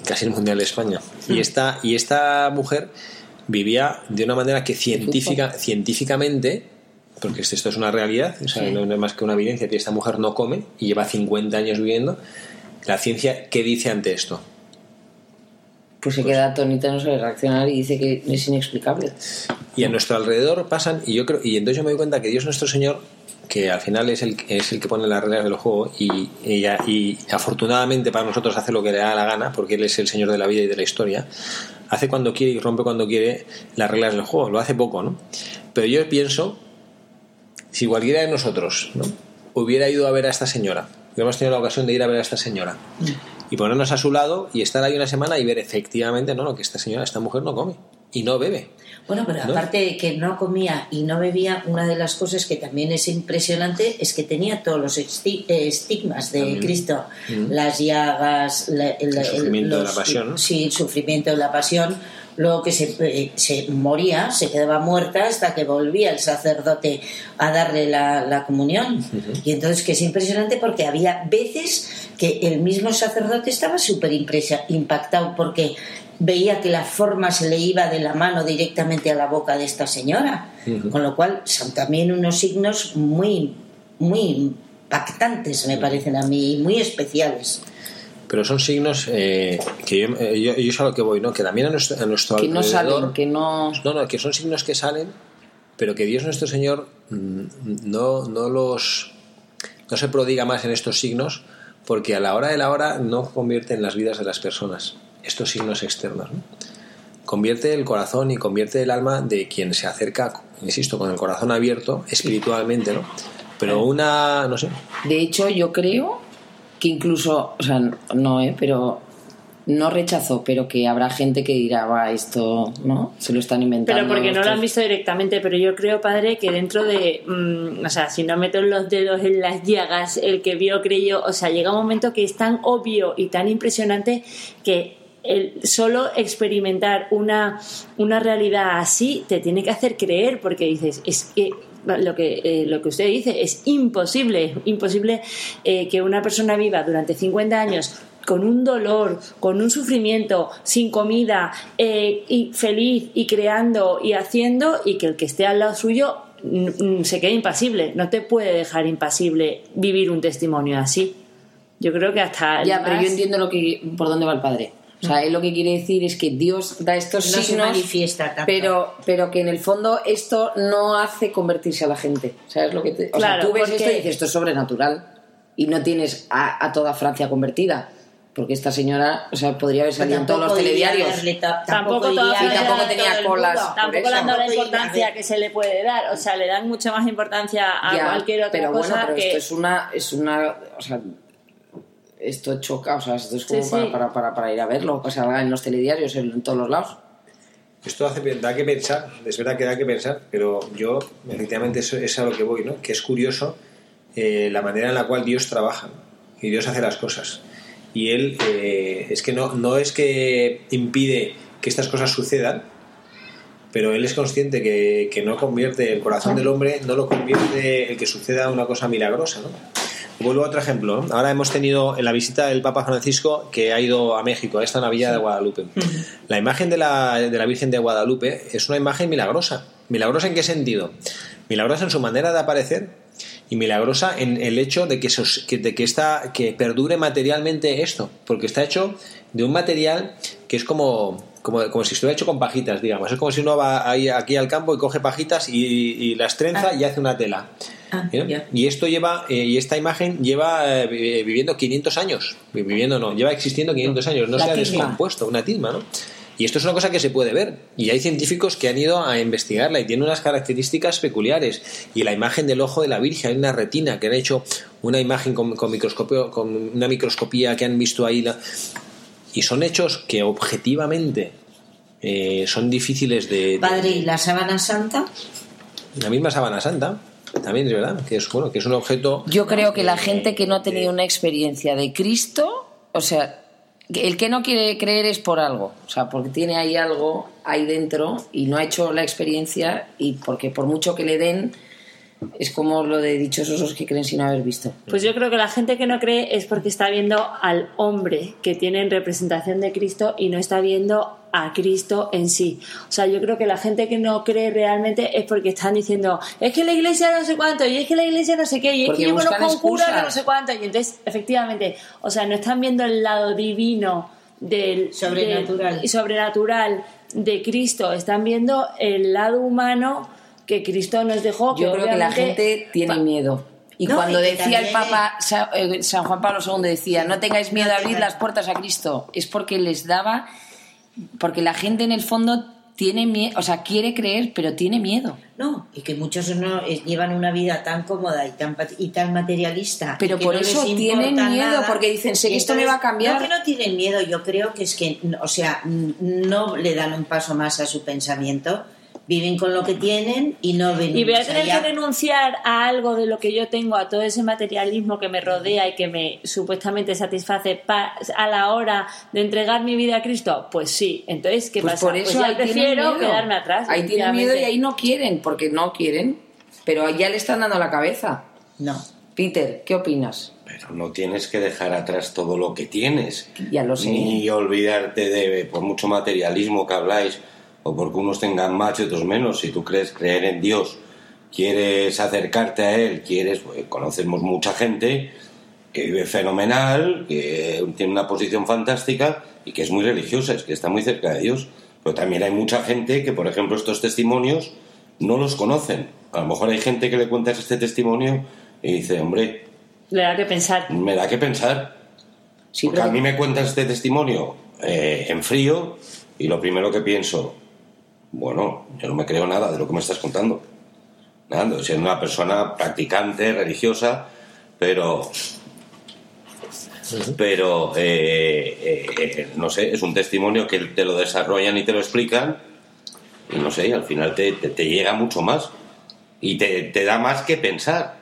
casi el Mundial de España. Y esta, y esta mujer vivía de una manera que científica, científicamente, porque esto es una realidad, o sea, Sí. no, no es más que una evidencia, que esta mujer no come y lleva 50 años viviendo. La ciencia, ¿qué dice ante esto? Pues se queda atónita, no sabe reaccionar y dice que es inexplicable. Y a nuestro alrededor pasan, y yo creo, y entonces yo me doy cuenta que Dios nuestro Señor, que al final es el, es el que pone las reglas del juego, y, y, y afortunadamente para nosotros hace lo que le da la gana, porque Él es el Señor de la vida y de la historia, hace cuando quiere y rompe cuando quiere las reglas del juego, lo hace poco, ¿no? Pero yo pienso, si cualquiera de nosotros ¿no? hubiera ido a ver a esta señora, hubiéramos tenido la ocasión de ir a ver a esta señora, y ponernos a su lado y estar ahí una semana y ver efectivamente, no, no, que esta señora, esta mujer no come y no bebe. Bueno, pero ¿No? aparte de que no comía y no bebía, una de las cosas que también es impresionante es que tenía todos los esti- estigmas de También. Cristo, Mm. las llagas, la- el, El sufrimiento de la pasión, ¿no? Sí, el sufrimiento de la pasión. Luego que se, eh, se moría, se quedaba muerta hasta que volvía el sacerdote a darle la, la comunión. Y entonces que es impresionante porque había veces que el mismo sacerdote estaba súper impactado porque veía que la forma se le iba de la mano directamente a la boca de esta señora. Con lo cual son también unos signos muy, muy impactantes, me parecen a mí, muy especiales. Pero son signos eh, que yo, eh, yo, yo, sé a lo que voy, ¿no? Que también a nuestro, a nuestro que no salen, que no... No, no, que son signos que salen, pero que Dios nuestro Señor mm, no, no los... no se prodiga más en estos signos porque a la hora de la hora no convierte en las vidas de las personas estos signos externos. ¿no? Convierte el corazón y convierte el alma de quien se acerca, insisto, con el corazón abierto espiritualmente, ¿no? Pero una, no sé. De hecho, yo creo que incluso, o sea, no, ¿eh? pero no rechazó, pero que habrá gente que dirá, va, esto, ¿no? Se lo están inventando. Pero porque no lo han visto directamente, pero yo creo, padre, que dentro de, mm, o sea, si no meto los dedos en las llagas, el que vio creyó, o sea, llega un momento que es tan obvio y tan impresionante que el solo experimentar una, una realidad así te tiene que hacer creer, porque dices, es que lo que, eh, lo que usted dice es imposible, imposible eh, que una persona viva durante 50 años con un dolor, con un sufrimiento, sin comida, eh, y feliz y creando y haciendo, y que el que esté al lado suyo se quede impasible. No te puede dejar impasible vivir un testimonio así. Yo creo que hasta. Ya, pero yo entiendo lo que, por dónde va el padre. O sea, él lo que quiere decir es que Dios da estos No se signos, manifiesta tanto. pero, pero que en el fondo esto no hace convertirse a la gente. ¿Sabes lo que te, o Claro, sea, tú ves porque- esto y dices, esto es sobrenatural. Y no tienes a, a toda Francia convertida. Porque esta señora, o sea, podría haber salido en todos los Tampoco telediarios. Tampoco, iría a y tampoco tenía colas. Tampoco le han dado la Tampoco importancia que se le puede dar. O sea, le dan mucha más importancia a Ya, cualquier otra pero cosa bueno, pero que. esto es una, es una, o sea, esto choca, o sea, esto es como Sí, para, sí. para, para, para ir a verlo, que salga en los telediarios, en, en todos los lados. Esto hace, da que pensar, es verdad que da que pensar, pero yo efectivamente eso es a lo que voy, ¿no? Que es curioso eh, la manera en la cual Dios trabaja y Dios hace las cosas. Y Él eh, es que no, no es que impide que estas cosas sucedan, pero Él es consciente que, que no convierte el corazón del hombre, no lo convierte el que suceda una cosa milagrosa, ¿no? Vuelvo a otro ejemplo. Ahora hemos tenido en la visita del Papa Francisco que ha ido a México, a esta Navilla de Guadalupe. La imagen de la, de la Virgen de Guadalupe es una imagen milagrosa. ¿Milagrosa en qué sentido? Milagrosa en su manera de aparecer y milagrosa en el hecho de que, sos- que- de que, esta, que perdure materialmente esto, porque está hecho de un material que es como, como, como si estuviera hecho con pajitas, digamos. Es como si uno va ahí, aquí al campo y coge pajitas y, y las trenza y hace una tela. Ah, ¿Eh? Y esto lleva, eh, y esta imagen lleva eh, vi- viviendo 500 años. Vi- Viviendo no, lleva existiendo 500 años, no La se ha descompuesto, una tilma, ¿no? Y esto es una cosa que se puede ver. Y hay científicos que han ido a investigarla y tiene unas características peculiares. Y la imagen del ojo de la Virgen, hay una retina que han hecho una imagen con, con microscopio, con una microscopía que han visto ahí. la- Y son hechos que objetivamente eh, son difíciles de, de- Padre, ¿y la sábana santa? La misma sábana santa, también es verdad, que es, bueno, que es un objeto Yo creo que la gente que no ha tenido una experiencia de Cristo, o sea, el que no quiere creer es por algo, o sea, porque tiene ahí algo ahí dentro y no ha hecho la experiencia y porque por mucho que le den, es como lo de dichosos que creen sin haber visto. Pues yo creo que la gente que no cree es porque está viendo al hombre que tiene en representación de Cristo y no está viendo a Cristo en sí. O sea, yo creo que la gente que no cree realmente es porque están diciendo, es que la iglesia no sé cuánto, y es que la iglesia no sé qué, y es Porque que yo conozco un cura que no sé cuánto. Y entonces, efectivamente, o sea, no están viendo el lado divino del Sobrenatural. del- y sobrenatural de Cristo, están viendo el lado humano que Cristo nos dejó. Yo que creo que la gente tiene miedo. Y No, cuando y decía el Papa eh, San Juan Pablo II decía, no tengáis miedo a abrir las puertas a Cristo, es porque les daba, porque la gente en el fondo tiene miedo, o sea, quiere creer, pero tiene miedo. No, y que muchos no eh, llevan una vida tan cómoda y tan, y tan materialista. Pero por no eso tienen miedo, nada. porque dicen, sé que esto me va a cambiar. No que no tienen miedo, yo creo que es que, o sea, no le dan un paso más a su pensamiento viven con lo que tienen y no ven Y voy a tener allá. que renunciar a algo de lo que yo tengo, a todo ese materialismo que me rodea y que me supuestamente satisface pa- a la hora de entregar mi vida a Cristo. Pues sí, entonces, ¿qué Pues pasa? por eso pues ya prefiero quedarme atrás. Ahí tienen miedo y ahí no quieren, porque no quieren. Pero ya le están dando la cabeza. No. Peter, ¿qué opinas? Pero no tienes que dejar atrás todo lo que tienes. Ya lo sé. Ni olvidarte de, por mucho materialismo que habláis, o porque unos tengan más y otros menos. Si tú crees creer en Dios, quieres acercarte a Él, quieres. pues, conocemos mucha gente que vive fenomenal, que tiene una posición fantástica y que es muy religiosa, es que está muy cerca de Dios. Pero también hay mucha gente que, por ejemplo, estos testimonios no los conocen. A lo mejor hay gente que le cuentas este testimonio y dice, hombre, Le da que pensar. me da que pensar. Sí, Porque pero- a mí me cuentas este testimonio eh, en frío y lo primero que pienso, bueno, yo no me creo nada de lo que me estás contando. Nada, siendo una persona practicante, religiosa, pero. Pero, eh, eh, eh, no sé, es un testimonio que te lo desarrollan y te lo explican, y no sé, y al final te, te- te llega mucho más y te, te da más que pensar.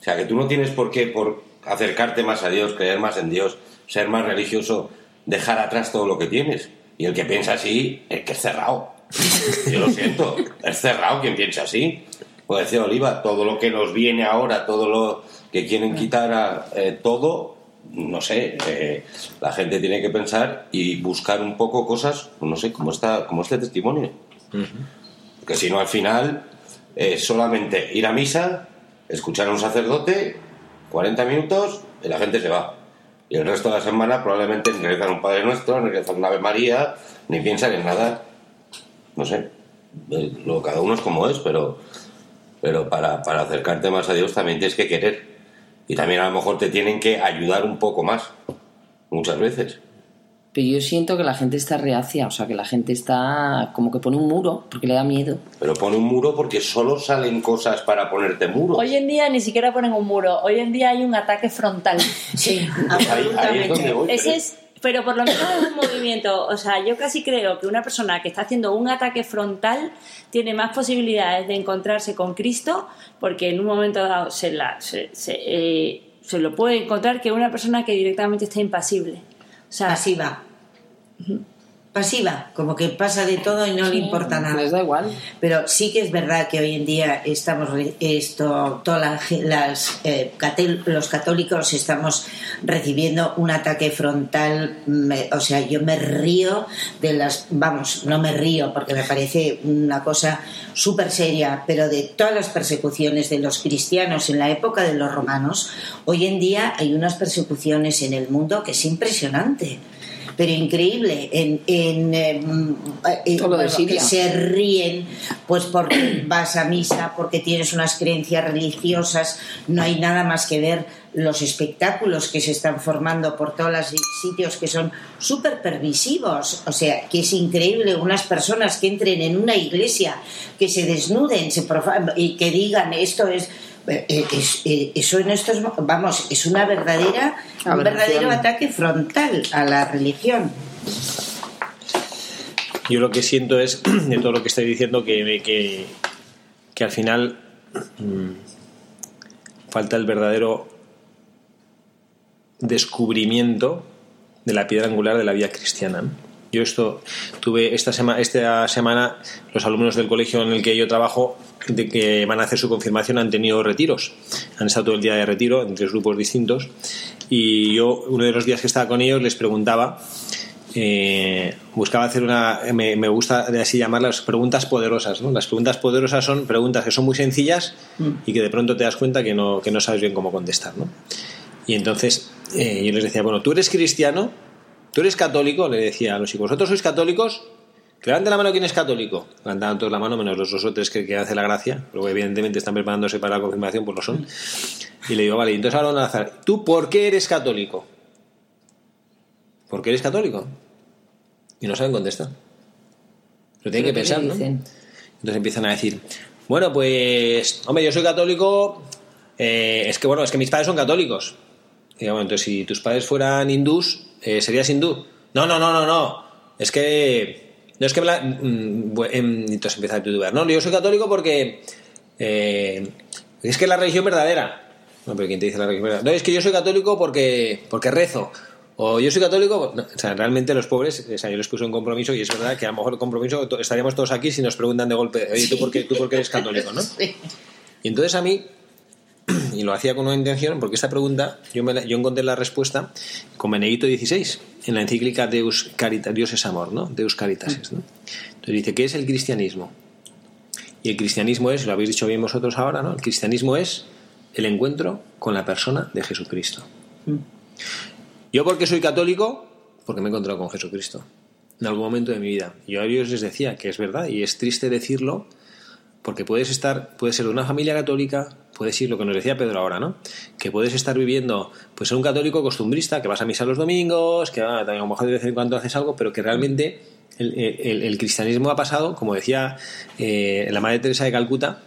O sea, que tú no tienes por qué, por acercarte más a Dios, creer más en Dios, ser más religioso, dejar atrás todo lo que tienes. Y el que piensa así, es que es cerrado. <laughs> Yo lo siento, es cerrado quien piensa así. Pues decía Oliva, todo lo que nos viene ahora, todo lo que quieren quitar a eh, todo, no sé, eh, la gente tiene que pensar y buscar un poco cosas, no sé, como, está, como este testimonio. Que si no, al final, es solamente ir a misa, escuchar a un sacerdote, 40 minutos y la gente se va. Y el resto de la semana probablemente ni rezan un Padre Nuestro, ni rezan una Ave María, ni piensan en nada. No sé, eh, lo, cada uno es como es, pero, pero para, para acercarte más a Dios también tienes que querer. Y también a lo mejor te tienen que ayudar un poco más, muchas veces. Pero yo siento que la gente está reacia, o sea, que la gente está como que pone un muro porque le da miedo. Pero pone un muro porque solo salen cosas para ponerte muro. Hoy en día ni siquiera ponen un muro, hoy en día hay un ataque frontal. <laughs> Sí, ahí, ahí es donde voy. Ese es, pero por lo menos es un movimiento. O sea, yo casi creo que una persona que está haciendo un ataque frontal tiene más posibilidades de encontrarse con Cristo, porque en un momento dado se, la, se, se, eh, se lo puede encontrar que una persona que directamente está impasible. O sea, pasiva. Pasiva, como que pasa de todo y no le importa nada. Les da igual. Pero sí que es verdad que hoy en día estamos esto, todas las, eh, catel- los católicos estamos recibiendo un ataque frontal. me- o sea, yo me río de las, vamos, no me río porque me parece una cosa súper seria, pero de todas las persecuciones de los cristianos en la época de los romanos, hoy en día hay unas persecuciones en el mundo que es impresionante. Pero increíble, en, en, mm, eh, bueno, Siria. que se ríen pues porque <clears throat> vas a misa, porque tienes unas creencias religiosas, no hay nada más que ver los espectáculos que se están formando por todos los sitios que son súper permisivos, o sea, que es increíble unas personas que entren en una iglesia, que se desnuden se y que digan esto es... eh, eh, es- eh, eso en estos mo- vamos es una verdadera un verdadero ataque frontal a la religión Yo lo que siento es, <clears throat> de todo lo que estoy diciendo, que, que, que al final mm, falta el verdadero descubrimiento de la piedra angular de la vida cristiana. Yo esto tuve esta semana, esta semana los alumnos del colegio en el que yo trabajo de que van a hacer su confirmación han tenido retiros, han estado todo el día de retiro en tres grupos distintos. Y yo uno de los días que estaba con ellos les preguntaba eh, buscaba hacer una me, me gusta así llamarlas preguntas poderosas ¿no? las preguntas poderosas son preguntas que son muy sencillas y que de pronto te das cuenta que no, que no sabes bien cómo contestar ¿no? y entonces eh, yo les decía bueno tú eres cristiano tú eres católico le decía a los chicos vosotros sois católicos que levante la mano quien es católico levantaban todos la mano menos los dos o tres que, que hace la gracia pero evidentemente están preparándose para la confirmación pues lo son y le digo vale entonces ahora van a lanzar tú por qué eres católico ¿por qué eres católico? Y no saben contestar. Lo tienen que ¿Pero qué pensar, ¿no? Entonces empiezan a decir, bueno, pues, hombre, yo soy católico, eh, es que, bueno, es que mis padres son católicos. Y bueno, entonces si tus padres fueran hindús, eh, ¿serías hindú? No, no, no, no, no. Es que No es que me la- mm, em, entonces empieza a titubear. No, yo soy católico porque eh, es que es la religión verdadera. No, pero ¿quién te dice la religión verdadera? No, es que yo soy católico porque, porque rezo. O yo soy católico. no, o sea, realmente los pobres, o sea, yo les puse un compromiso y es verdad que a lo mejor el compromiso estaríamos todos aquí si nos preguntan de golpe, oye, ¿tú por qué, tú por qué eres católico? ¿no? <laughs> Y entonces a mí, <clears throat> y lo hacía con una intención, porque esta pregunta yo, me la- yo encontré la respuesta con Benedicto XVI, en la encíclica Deus Caritas, Dios es amor, ¿no? Deus Caritas. es, ¿no? Entonces dice, ¿qué es el cristianismo? Y el cristianismo es, lo habéis dicho bien vosotros ahora, ¿no? El cristianismo es el encuentro con la persona de Jesucristo. Yo porque soy católico, porque me he encontrado con Jesucristo en algún momento de mi vida. Yo a ellos les decía que es verdad y es triste decirlo porque puedes estar, puedes ser de una familia católica, puedes ir, lo que nos decía Pedro ahora, ¿no? Que puedes estar viviendo, pues ser un católico costumbrista, que vas a misa los domingos, que ah, a lo mejor de vez en cuando haces algo, pero que realmente el, el- cristianismo ha pasado, como decía eh, la Madre Teresa de Calcuta,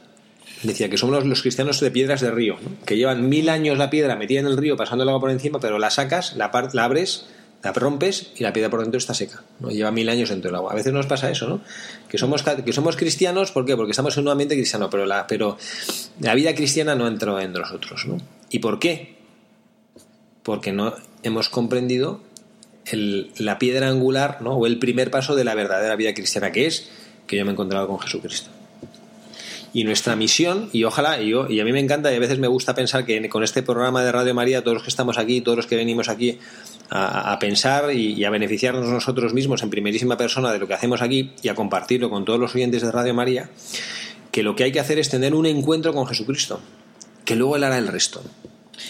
decía que somos los, cristianos de piedras de río, ¿no? que llevan mil años la piedra metida en el río, pasando el agua por encima, pero la sacas, la, la abres, la rompes y la piedra por dentro está seca. ¿no? Lleva mil años dentro del agua. A veces nos pasa eso, ¿no? Que somos, que somos cristianos, ¿por qué? Porque estamos en un ambiente cristiano, pero la, pero la vida cristiana no entró en nosotros. ¿no? ¿Y por qué? Porque no hemos comprendido el- la piedra angular ¿no? o el primer paso de la verdadera vida cristiana, que es que yo me he encontrado con Jesucristo. Y nuestra misión, y ojalá, y, yo, y a mí me encanta y a veces me gusta pensar que con este programa de Radio María, todos los que estamos aquí, todos los que venimos aquí a, pensar y, a beneficiarnos nosotros mismos en primerísima persona de lo que hacemos aquí y a compartirlo con todos los oyentes de Radio María, que lo que hay que hacer es tener un encuentro con Jesucristo, que luego Él hará el resto.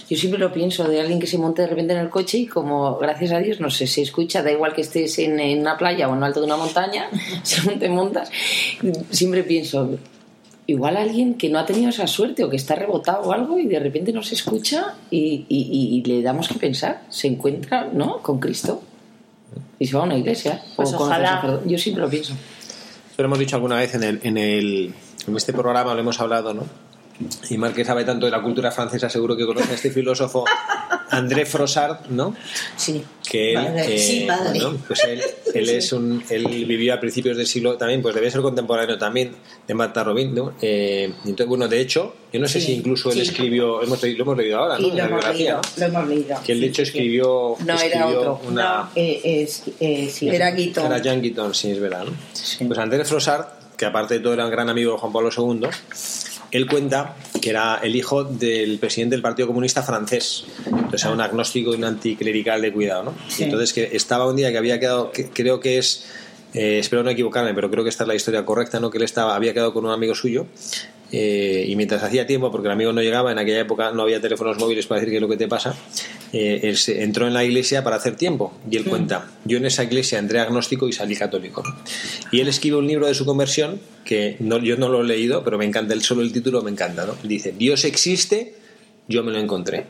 Yo siempre lo pienso de alguien que se monte de repente en el coche y como, gracias a Dios, no sé, se escucha, da igual que estés en, en una playa o en lo alto de una montaña, <laughs> según te montas, siempre pienso, igual alguien que no ha tenido esa suerte o que está rebotado o algo y de repente nos escucha y, y- y le damos que pensar, se encuentra, ¿no?, con Cristo. Y se va a una iglesia. Pues o al ojalá. sacerdote. Yo siempre lo pienso. Esto lo hemos dicho alguna vez en, el, en, el, en este programa, lo hemos hablado, ¿no? Y Marc, que sabe tanto de la cultura francesa, seguro que conoce a este filósofo <laughs> André Frossard, ¿no? Sí. que él, Padre. eh, Sí, padre. bueno, pues él, él <laughs> es un, él vivió a principios del siglo también, pues debe ser contemporáneo también de Marta Robin, ¿no? Eh, entonces, bueno, de hecho, yo no sé Sí, si incluso él sí. escribió, hemos, lo hemos leído ahora, ¿no? Sí, lo la hemos leído. Lo hemos leído. Que él de Sí, hecho sí, escribió, No, era escribió otro. una No, eh, eh, sí. Era Guito. era Jean Guiton, sí, es verdad, ¿no? Sí. Pues André Frossard, que aparte de todo era un gran amigo de Juan Pablo II, él cuenta que era el hijo del presidente del Partido Comunista francés. Entonces era un agnóstico y un anticlerical de cuidado, ¿no? Sí. Entonces que estaba un día que había quedado, que- creo que es, eh, espero no equivocarme, pero creo que esta es la historia correcta, ¿no? Que él estaba, había quedado con un amigo suyo eh, y mientras hacía tiempo, porque el amigo no llegaba, en aquella época no había teléfonos móviles para decir qué es lo que te pasa, eh, él se- entró en la iglesia para hacer tiempo. Y él cuenta, yo en esa iglesia entré agnóstico y salí católico. Y él escribe un libro de su conversión, que no, yo no lo he leído, pero me encanta, el, solo el título me encanta. ¿no? Dice, Dios existe, yo me lo encontré.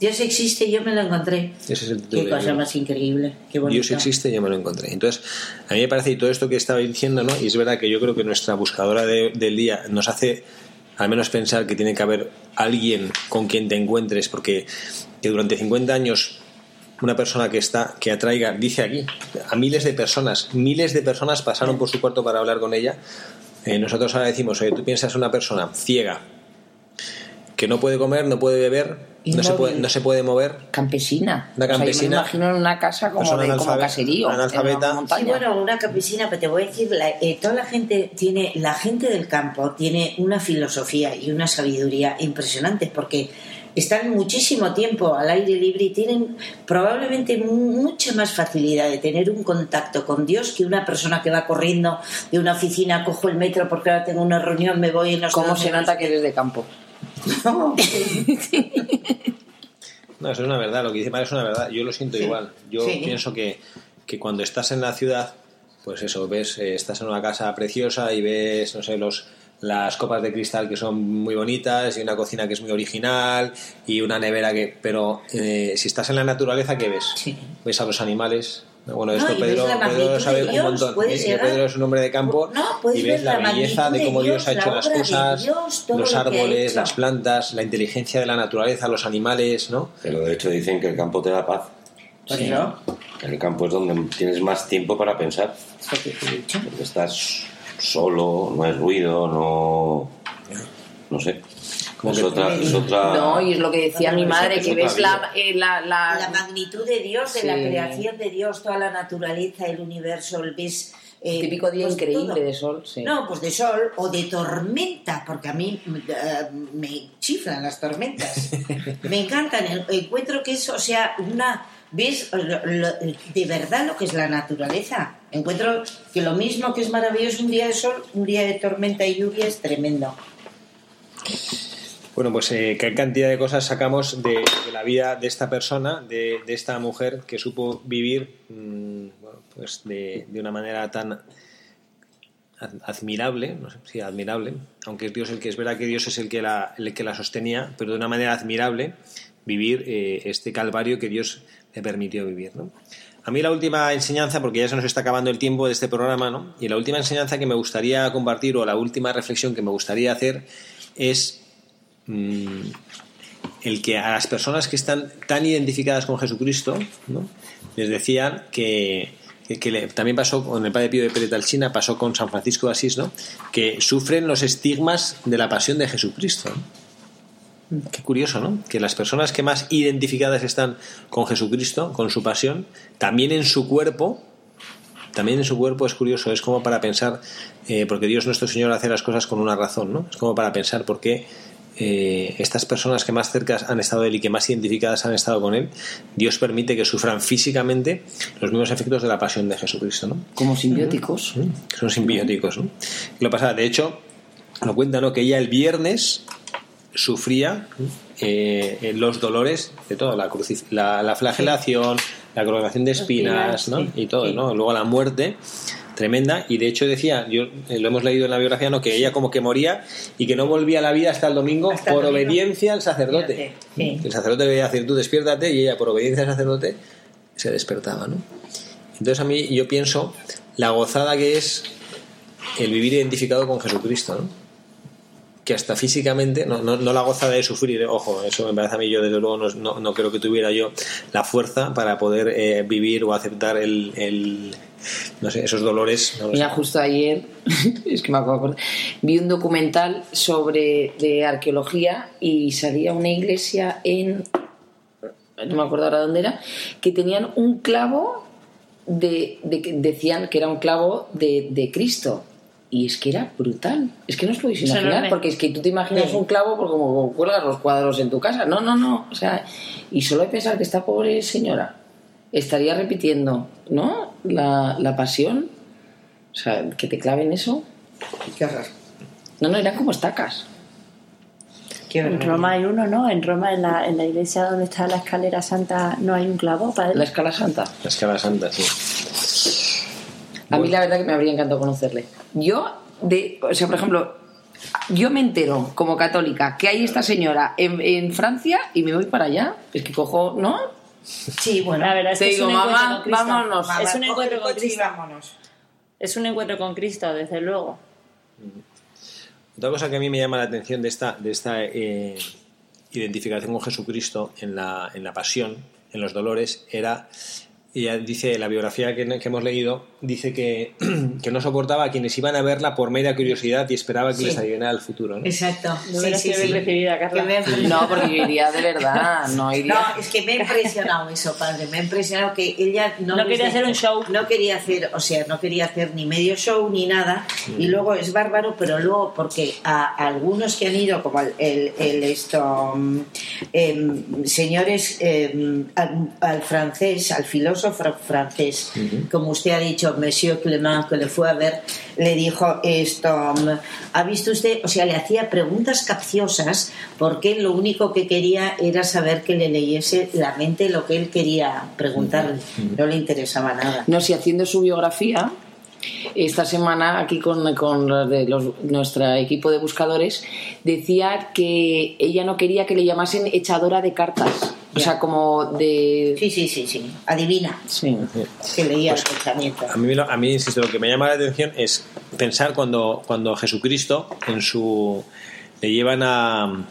Dios existe, yo me lo encontré. Ese es el título Qué cosa más increíble. Qué bonito. Dios existe, yo me lo encontré. Entonces, a mí me parece, y todo esto que estaba diciendo, ¿no? Y es verdad que yo creo que nuestra buscadora de- del día nos hace al menos pensar que tiene que haber alguien con quien te encuentres, porque que durante 50 años una persona que está, que atraiga, dice aquí, a miles de personas, miles de personas pasaron por su cuarto para hablar con ella. Eh, nosotros ahora decimos, oye, tú piensas una persona ciega, que no puede comer, no puede beber, no se puede, no se puede mover, Campesina. Una O sea, yo campesina. me imagino en una casa como, Persona de, como caserío. analfabeta. En una Sí, bueno, una campesina, pero te voy a decir, la- eh, toda la gente tiene, la gente del campo tiene una filosofía y una sabiduría impresionantes porque están muchísimo tiempo al aire libre y tienen probablemente mu- mucha más facilidad de tener un contacto con Dios que una persona que va corriendo de una oficina, cojo el metro porque ahora tengo una reunión, me voy y no sé ¿Cómo se no nota que eres de campo? No, No, eso es una verdad, lo que dice Mario es una verdad. Yo lo siento igual. Yo Sí. pienso que, que cuando estás en la ciudad, pues eso, ves, eh, estás en una casa preciosa y ves, no sé, los las copas de cristal que son muy bonitas y una cocina que es muy original y una nevera que pero eh, si estás en la naturaleza qué ves Sí. ves a los animales bueno No, esto ves Pedro, la Pedro de sabe un Dios, montón puedes ¿eh? llegar- Pedro es un hombre de campo No, y ves la, la belleza de cómo Dios ha hecho la las cosas Dios, los lo árboles las plantas la inteligencia de la naturaleza los animales no Pero de hecho dicen que el campo te da paz. Pues no. El campo es donde tienes más tiempo para pensar. Porque estás solo, no hay ruido, no. No sé. Como es, que- otra, es otra- No, y es lo que decía mi madre, que ves la, eh, la, la- La magnitud de Dios, de la creación de Dios, toda la naturaleza, el universo, el ves. eh, típico día pues increíble todo. de sol. Sí. No, pues de sol o de tormenta, porque a mí eh, me chiflan las tormentas. <laughs> me encantan. en- Encuentro que es, o sea, una. ¿Ves lo- lo- de verdad lo que es la naturaleza? Encuentro que lo mismo que es maravilloso un día de sol, un día de tormenta y lluvia es tremendo. Bueno, pues eh, qué cantidad de cosas sacamos de, la vida de esta persona, de, esta mujer que supo vivir mm, bueno, pues de, de una manera tan ad- admirable, no sé si admirable, aunque es Dios el que es verdad que Dios es el que la, el que la sostenía, pero de una manera admirable vivir eh, este calvario que Dios le permitió vivir. ¿no? A mí la última enseñanza, porque ya se nos está acabando el tiempo de este programa, ¿no? y la última enseñanza que me gustaría compartir o la última reflexión que me gustaría hacer es mm, el que a las personas que están tan identificadas con Jesucristo, ¿no? les decían que, que, que le- también pasó con el Padre Pío de Peretalcina, pasó con San Francisco de Asís, ¿no? que sufren los estigmas de la pasión de Jesucristo. ¿no? Qué curioso, ¿no? Que las personas que más identificadas están con Jesucristo, con su pasión, también en su cuerpo, también en su cuerpo es curioso, es como para pensar, eh, porque Dios nuestro Señor hace las cosas con una razón, ¿no? Es como para pensar por qué eh, estas personas que más cerca han estado de Él y que más identificadas han estado con Él, Dios permite que sufran físicamente los mismos efectos de la pasión de Jesucristo, ¿no? Como simbióticos. Son simbióticos, ¿no? Y Lo pasa, de hecho, lo cuenta, ¿no? Que ella el viernes sufría eh, los dolores de todo, la, la, la flagelación, la colocación de espinas, ¿no? sí, y todo, sí. ¿no? Luego la muerte tremenda y de hecho decía, yo eh, lo hemos leído en la biografía, ¿no? que ella como que moría y que no volvía a la vida hasta el domingo Hasta el por domingo. obediencia al sacerdote. Sí. El sacerdote le decir, tú despiértate y ella por obediencia al sacerdote se despertaba, ¿no? Entonces a mí yo pienso la gozada que es el vivir identificado con Jesucristo, ¿no? Que hasta físicamente, no, no, no la gozada de sufrir, ¿eh? ojo, eso me parece a mí, yo desde luego no, no, no creo que tuviera yo la fuerza para poder eh, vivir o aceptar el, el- no sé, esos dolores. no lo Mira, sé. justo ayer, <laughs> es que me vi un documental sobre de arqueología y salía una iglesia en, no me acuerdo ahora dónde era, que tenían un clavo de, de que decían que era un clavo de, de Cristo. Y es que era brutal. Es que no os podéis Es imaginar, porque es que tú te imaginas Sí. un clavo por como cuelgas los cuadros en tu casa. No, no, no. O sea, y solo hay que pensar que esta pobre señora estaría repitiendo, ¿no? La, la pasión. O sea, que te claven eso. Qué horror. No, no, eran como estacas. En. Roma hay uno, ¿no? En Roma, en la, en la iglesia donde está la escalera santa, no hay un clavo para La escala santa. La escala santa, sí. A mí la verdad que me habría encantado conocerle. Yo, de, o sea, por ejemplo, yo me entero como católica que hay esta señora en, en Francia y me voy para allá. Es que cojo, ¿no? Sí, bueno. La verdad es Te que digo, es un encuentro mamá, con Cristo. vámonos. Mamá, Es un coge encuentro el con coche y Cristo. vámonos. Es un encuentro con Cristo, desde luego. Otra cosa que a mí me llama la atención de esta, de esta eh, identificación con Jesucristo en la, en la pasión, en los dolores, era, ella dice, la biografía que, que hemos leído, dice que, <clears throat> que no soportaba a quienes iban a verla por mera curiosidad y esperaba que Sí. les adivinara el futuro. ¿no? Exacto. No hubieras que haber recibido a Carla. Que me- No, porque yo iría de verdad, <laughs> no iría. No, es que me ha impresionado eso, padre. Me ha impresionado que ella no, No quería hacer un show. No quería hacer, o sea, no quería hacer ni medio show ni nada. Y luego es bárbaro, pero luego porque a algunos que han ido, como el, el, el esto, mm, em, señores, em, al, al francés, al filósofo francés, como usted ha dicho, Monsieur Clement, que le fue a ver, le dijo esto, mm, ¿ha visto usted? O sea, le hacía preguntas capciosas porque lo único que quería era saber que le leyese la mente lo que él quería preguntarle. No le interesaba nada. No, si haciendo su biografía, esta semana aquí con, con los- nuestro equipo de buscadores, decía que ella no quería que le llamasen echadora de cartas. O Ya. sea, como de... Sí, sí, sí, sí. Adivina Sí. que leía Pues, el pensamiento. A mí, lo- a mí, insisto, lo que me llama la atención es pensar cuando, cuando Jesucristo en su le llevan a,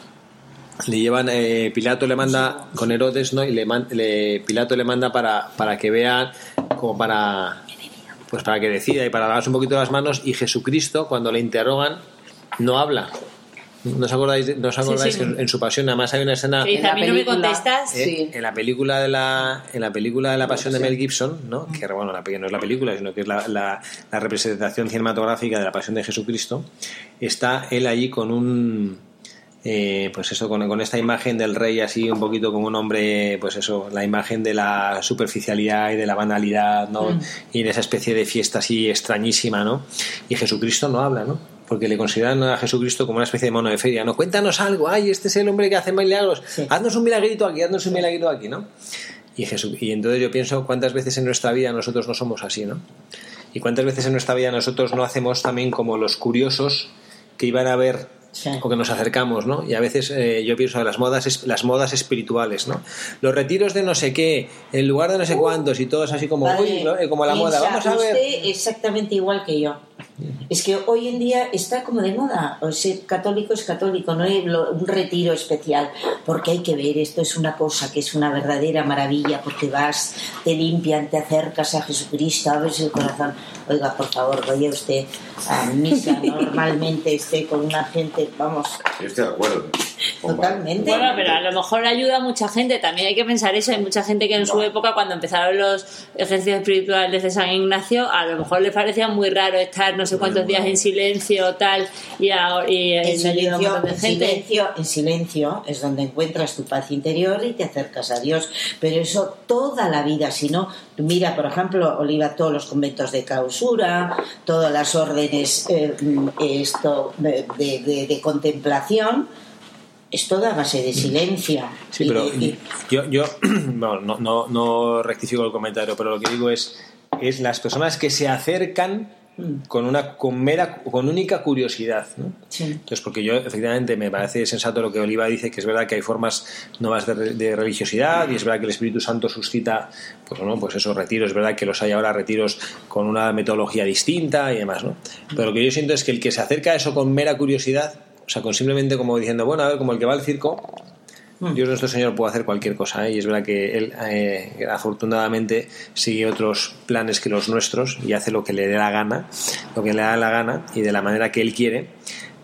le llevan eh, Pilato le manda con Herodes no y le, man- le- Pilato le manda para, para que vean como para pues para que decida y para lavarse un poquito las manos y Jesucristo cuando le interrogan no habla ¿no os acordáis, no os acordáis sí. que en, en su pasión además hay una escena Que dice, a mí no me contestas. eh, Sí. en la película de la en la película de la pasión de Mel Gibson no que bueno la, no es la película sino que es la, la- la representación cinematográfica de la pasión de Jesucristo está él allí con un eh, pues eso con, con esta imagen del rey así un poquito como un hombre pues eso la imagen de la superficialidad y de la banalidad no y de esa especie de fiesta así extrañísima no y Jesucristo no habla no porque le consideran a Jesucristo como una especie de mono de feria no cuéntanos algo ay este es el hombre que hace milagros. Haznos un milagrito aquí haznos un milagrito aquí no y, Jesús, y entonces yo pienso cuántas veces en nuestra vida nosotros no somos así, ¿no? Y cuántas veces en nuestra vida nosotros no hacemos también como los curiosos que iban a ver Sí. o que nos acercamos, ¿no? Y a veces eh, yo pienso en las modas, es- las modas espirituales, ¿no? Los retiros de no sé qué, en lugar de no sé cuántos y todos así como, uy. Eh, como la moda, vamos a ver. usted exactamente igual que yo. Es que hoy en día está como de moda. O ser católico es católico, no hay lo- un retiro especial. Porque hay que ver, esto es una cosa que es una verdadera maravilla. Porque vas, te limpian, te acercas a Jesucristo, abres el corazón. Oiga, por favor, vaya usted a misa. <laughs> Normalmente esté con una gente, vamos, Yo estoy de acuerdo. <laughs> totalmente. Bueno, pero a lo mejor ayuda a mucha gente. También hay que pensar eso. Hay mucha gente que en su época, cuando empezaron los ejercicios espirituales de San Ignacio, a lo mejor les parecía muy raro estar no sé cuántos días en silencio tal y, a- y En en medio de un silencio, de en gente. silencio, en silencio es donde encuentras tu paz interior y te acercas a Dios. Pero eso toda la vida, si no, mira, por ejemplo, Oliva, todos los conventos de clausura, todas las órdenes eh, esto de- de contemplación, es toda a base de silencio. Sí, pero y- yo, yo <clears throat> no, no, no rectifico el comentario, pero lo que digo es, es las personas que se acercan con una con mera, con única curiosidad. ¿no? Sí. Entonces, porque yo efectivamente me parece sensato lo que Oliva dice, que es verdad que hay formas nuevas de, de religiosidad y es verdad que el Espíritu Santo suscita, pues no, pues esos retiros, es verdad que los hay ahora retiros con una metodología distinta y demás, ¿no? Pero lo que yo siento es que el que se acerca a eso con mera curiosidad, o sea, con simplemente como diciendo, bueno, a ver, como el que va al circo, Dios nuestro Señor puede hacer cualquier cosa ¿eh? y es verdad que Él eh, afortunadamente sigue otros planes que los nuestros y hace lo que le dé la gana, lo que le da la gana y de la manera que Él quiere.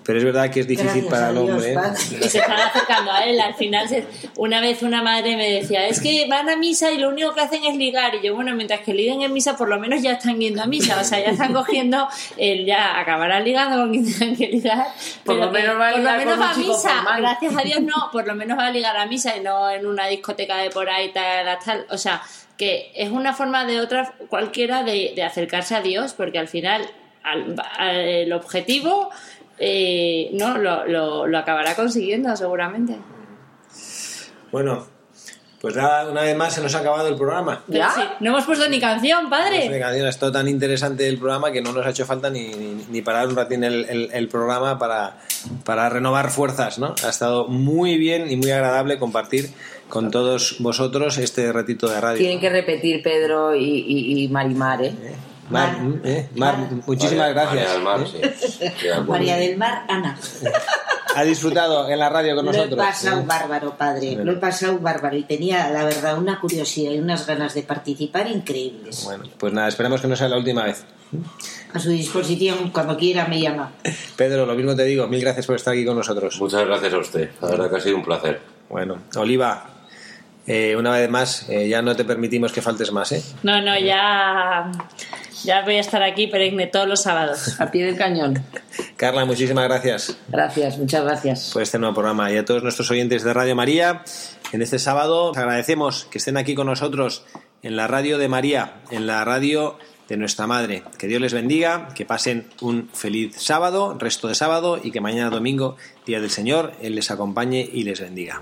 Pero es verdad que es difícil Gracias para el Dios, hombre. ¿eh? Y se están acercando a él. Al final, se- una vez una madre me decía, es que van a misa y lo único que hacen es ligar. Y yo, bueno, mientras que liguen en misa, por lo menos ya están yendo a misa. O sea, ya están cogiendo, el ya acabarán ligando con quien tengan que ligar. Por lo menos va a por lo ligar menos con un va a chico misa. formal. Gracias a Dios, no. Por lo menos va a ligar a misa y no en una discoteca de por ahí, tal, tal. O sea, que es una forma de otra cualquiera de, de acercarse a Dios, porque al final al- al- el objetivo eh, no lo, lo, lo acabará consiguiendo seguramente. Bueno, pues nada, una vez más se nos ha acabado el programa. Pero ¿Ya? sí, no hemos puesto ni canción, padre. Venga, ha estado tan interesante el programa que no nos ha hecho falta ni, ni, ni parar un ratín el, el- el programa para, para renovar fuerzas, ¿no? Ha estado muy bien y muy agradable compartir con todos vosotros este ratito de radio. Tienen que repetir Pedro y, y, y Marimar, ¿eh? Mar, Mar. eh, Mar, muchísimas María- María gracias. del Mar, ¿eh? sí. María del Mar, Ana. Ha disfrutado en la radio con Lo he nosotros. pasado bárbaro, padre. Lo he pasado bárbaro y tenía, la verdad, una curiosidad y unas ganas de participar increíbles. Bueno, pues nada, esperemos que no sea la última vez. A su disposición, cuando quiera me llama. Pedro, lo mismo te digo, mil gracias por estar aquí con nosotros. Muchas gracias a usted. La verdad que ha sido un placer. Bueno, Oliva, eh, una vez más, eh, ya no te permitimos que faltes más, ¿eh? No, no, ya, ya voy a estar aquí peregne todos los sábados. A pie del cañón. Carla, muchísimas gracias Gracias, muchas gracias. por este nuevo programa y a todos nuestros oyentes de Radio María. En este sábado os agradecemos que estén aquí con nosotros en la radio de María, en la radio de nuestra Madre. Que Dios les bendiga, que pasen un feliz sábado, resto de sábado y que mañana domingo, Día del Señor, Él les acompañe y les bendiga.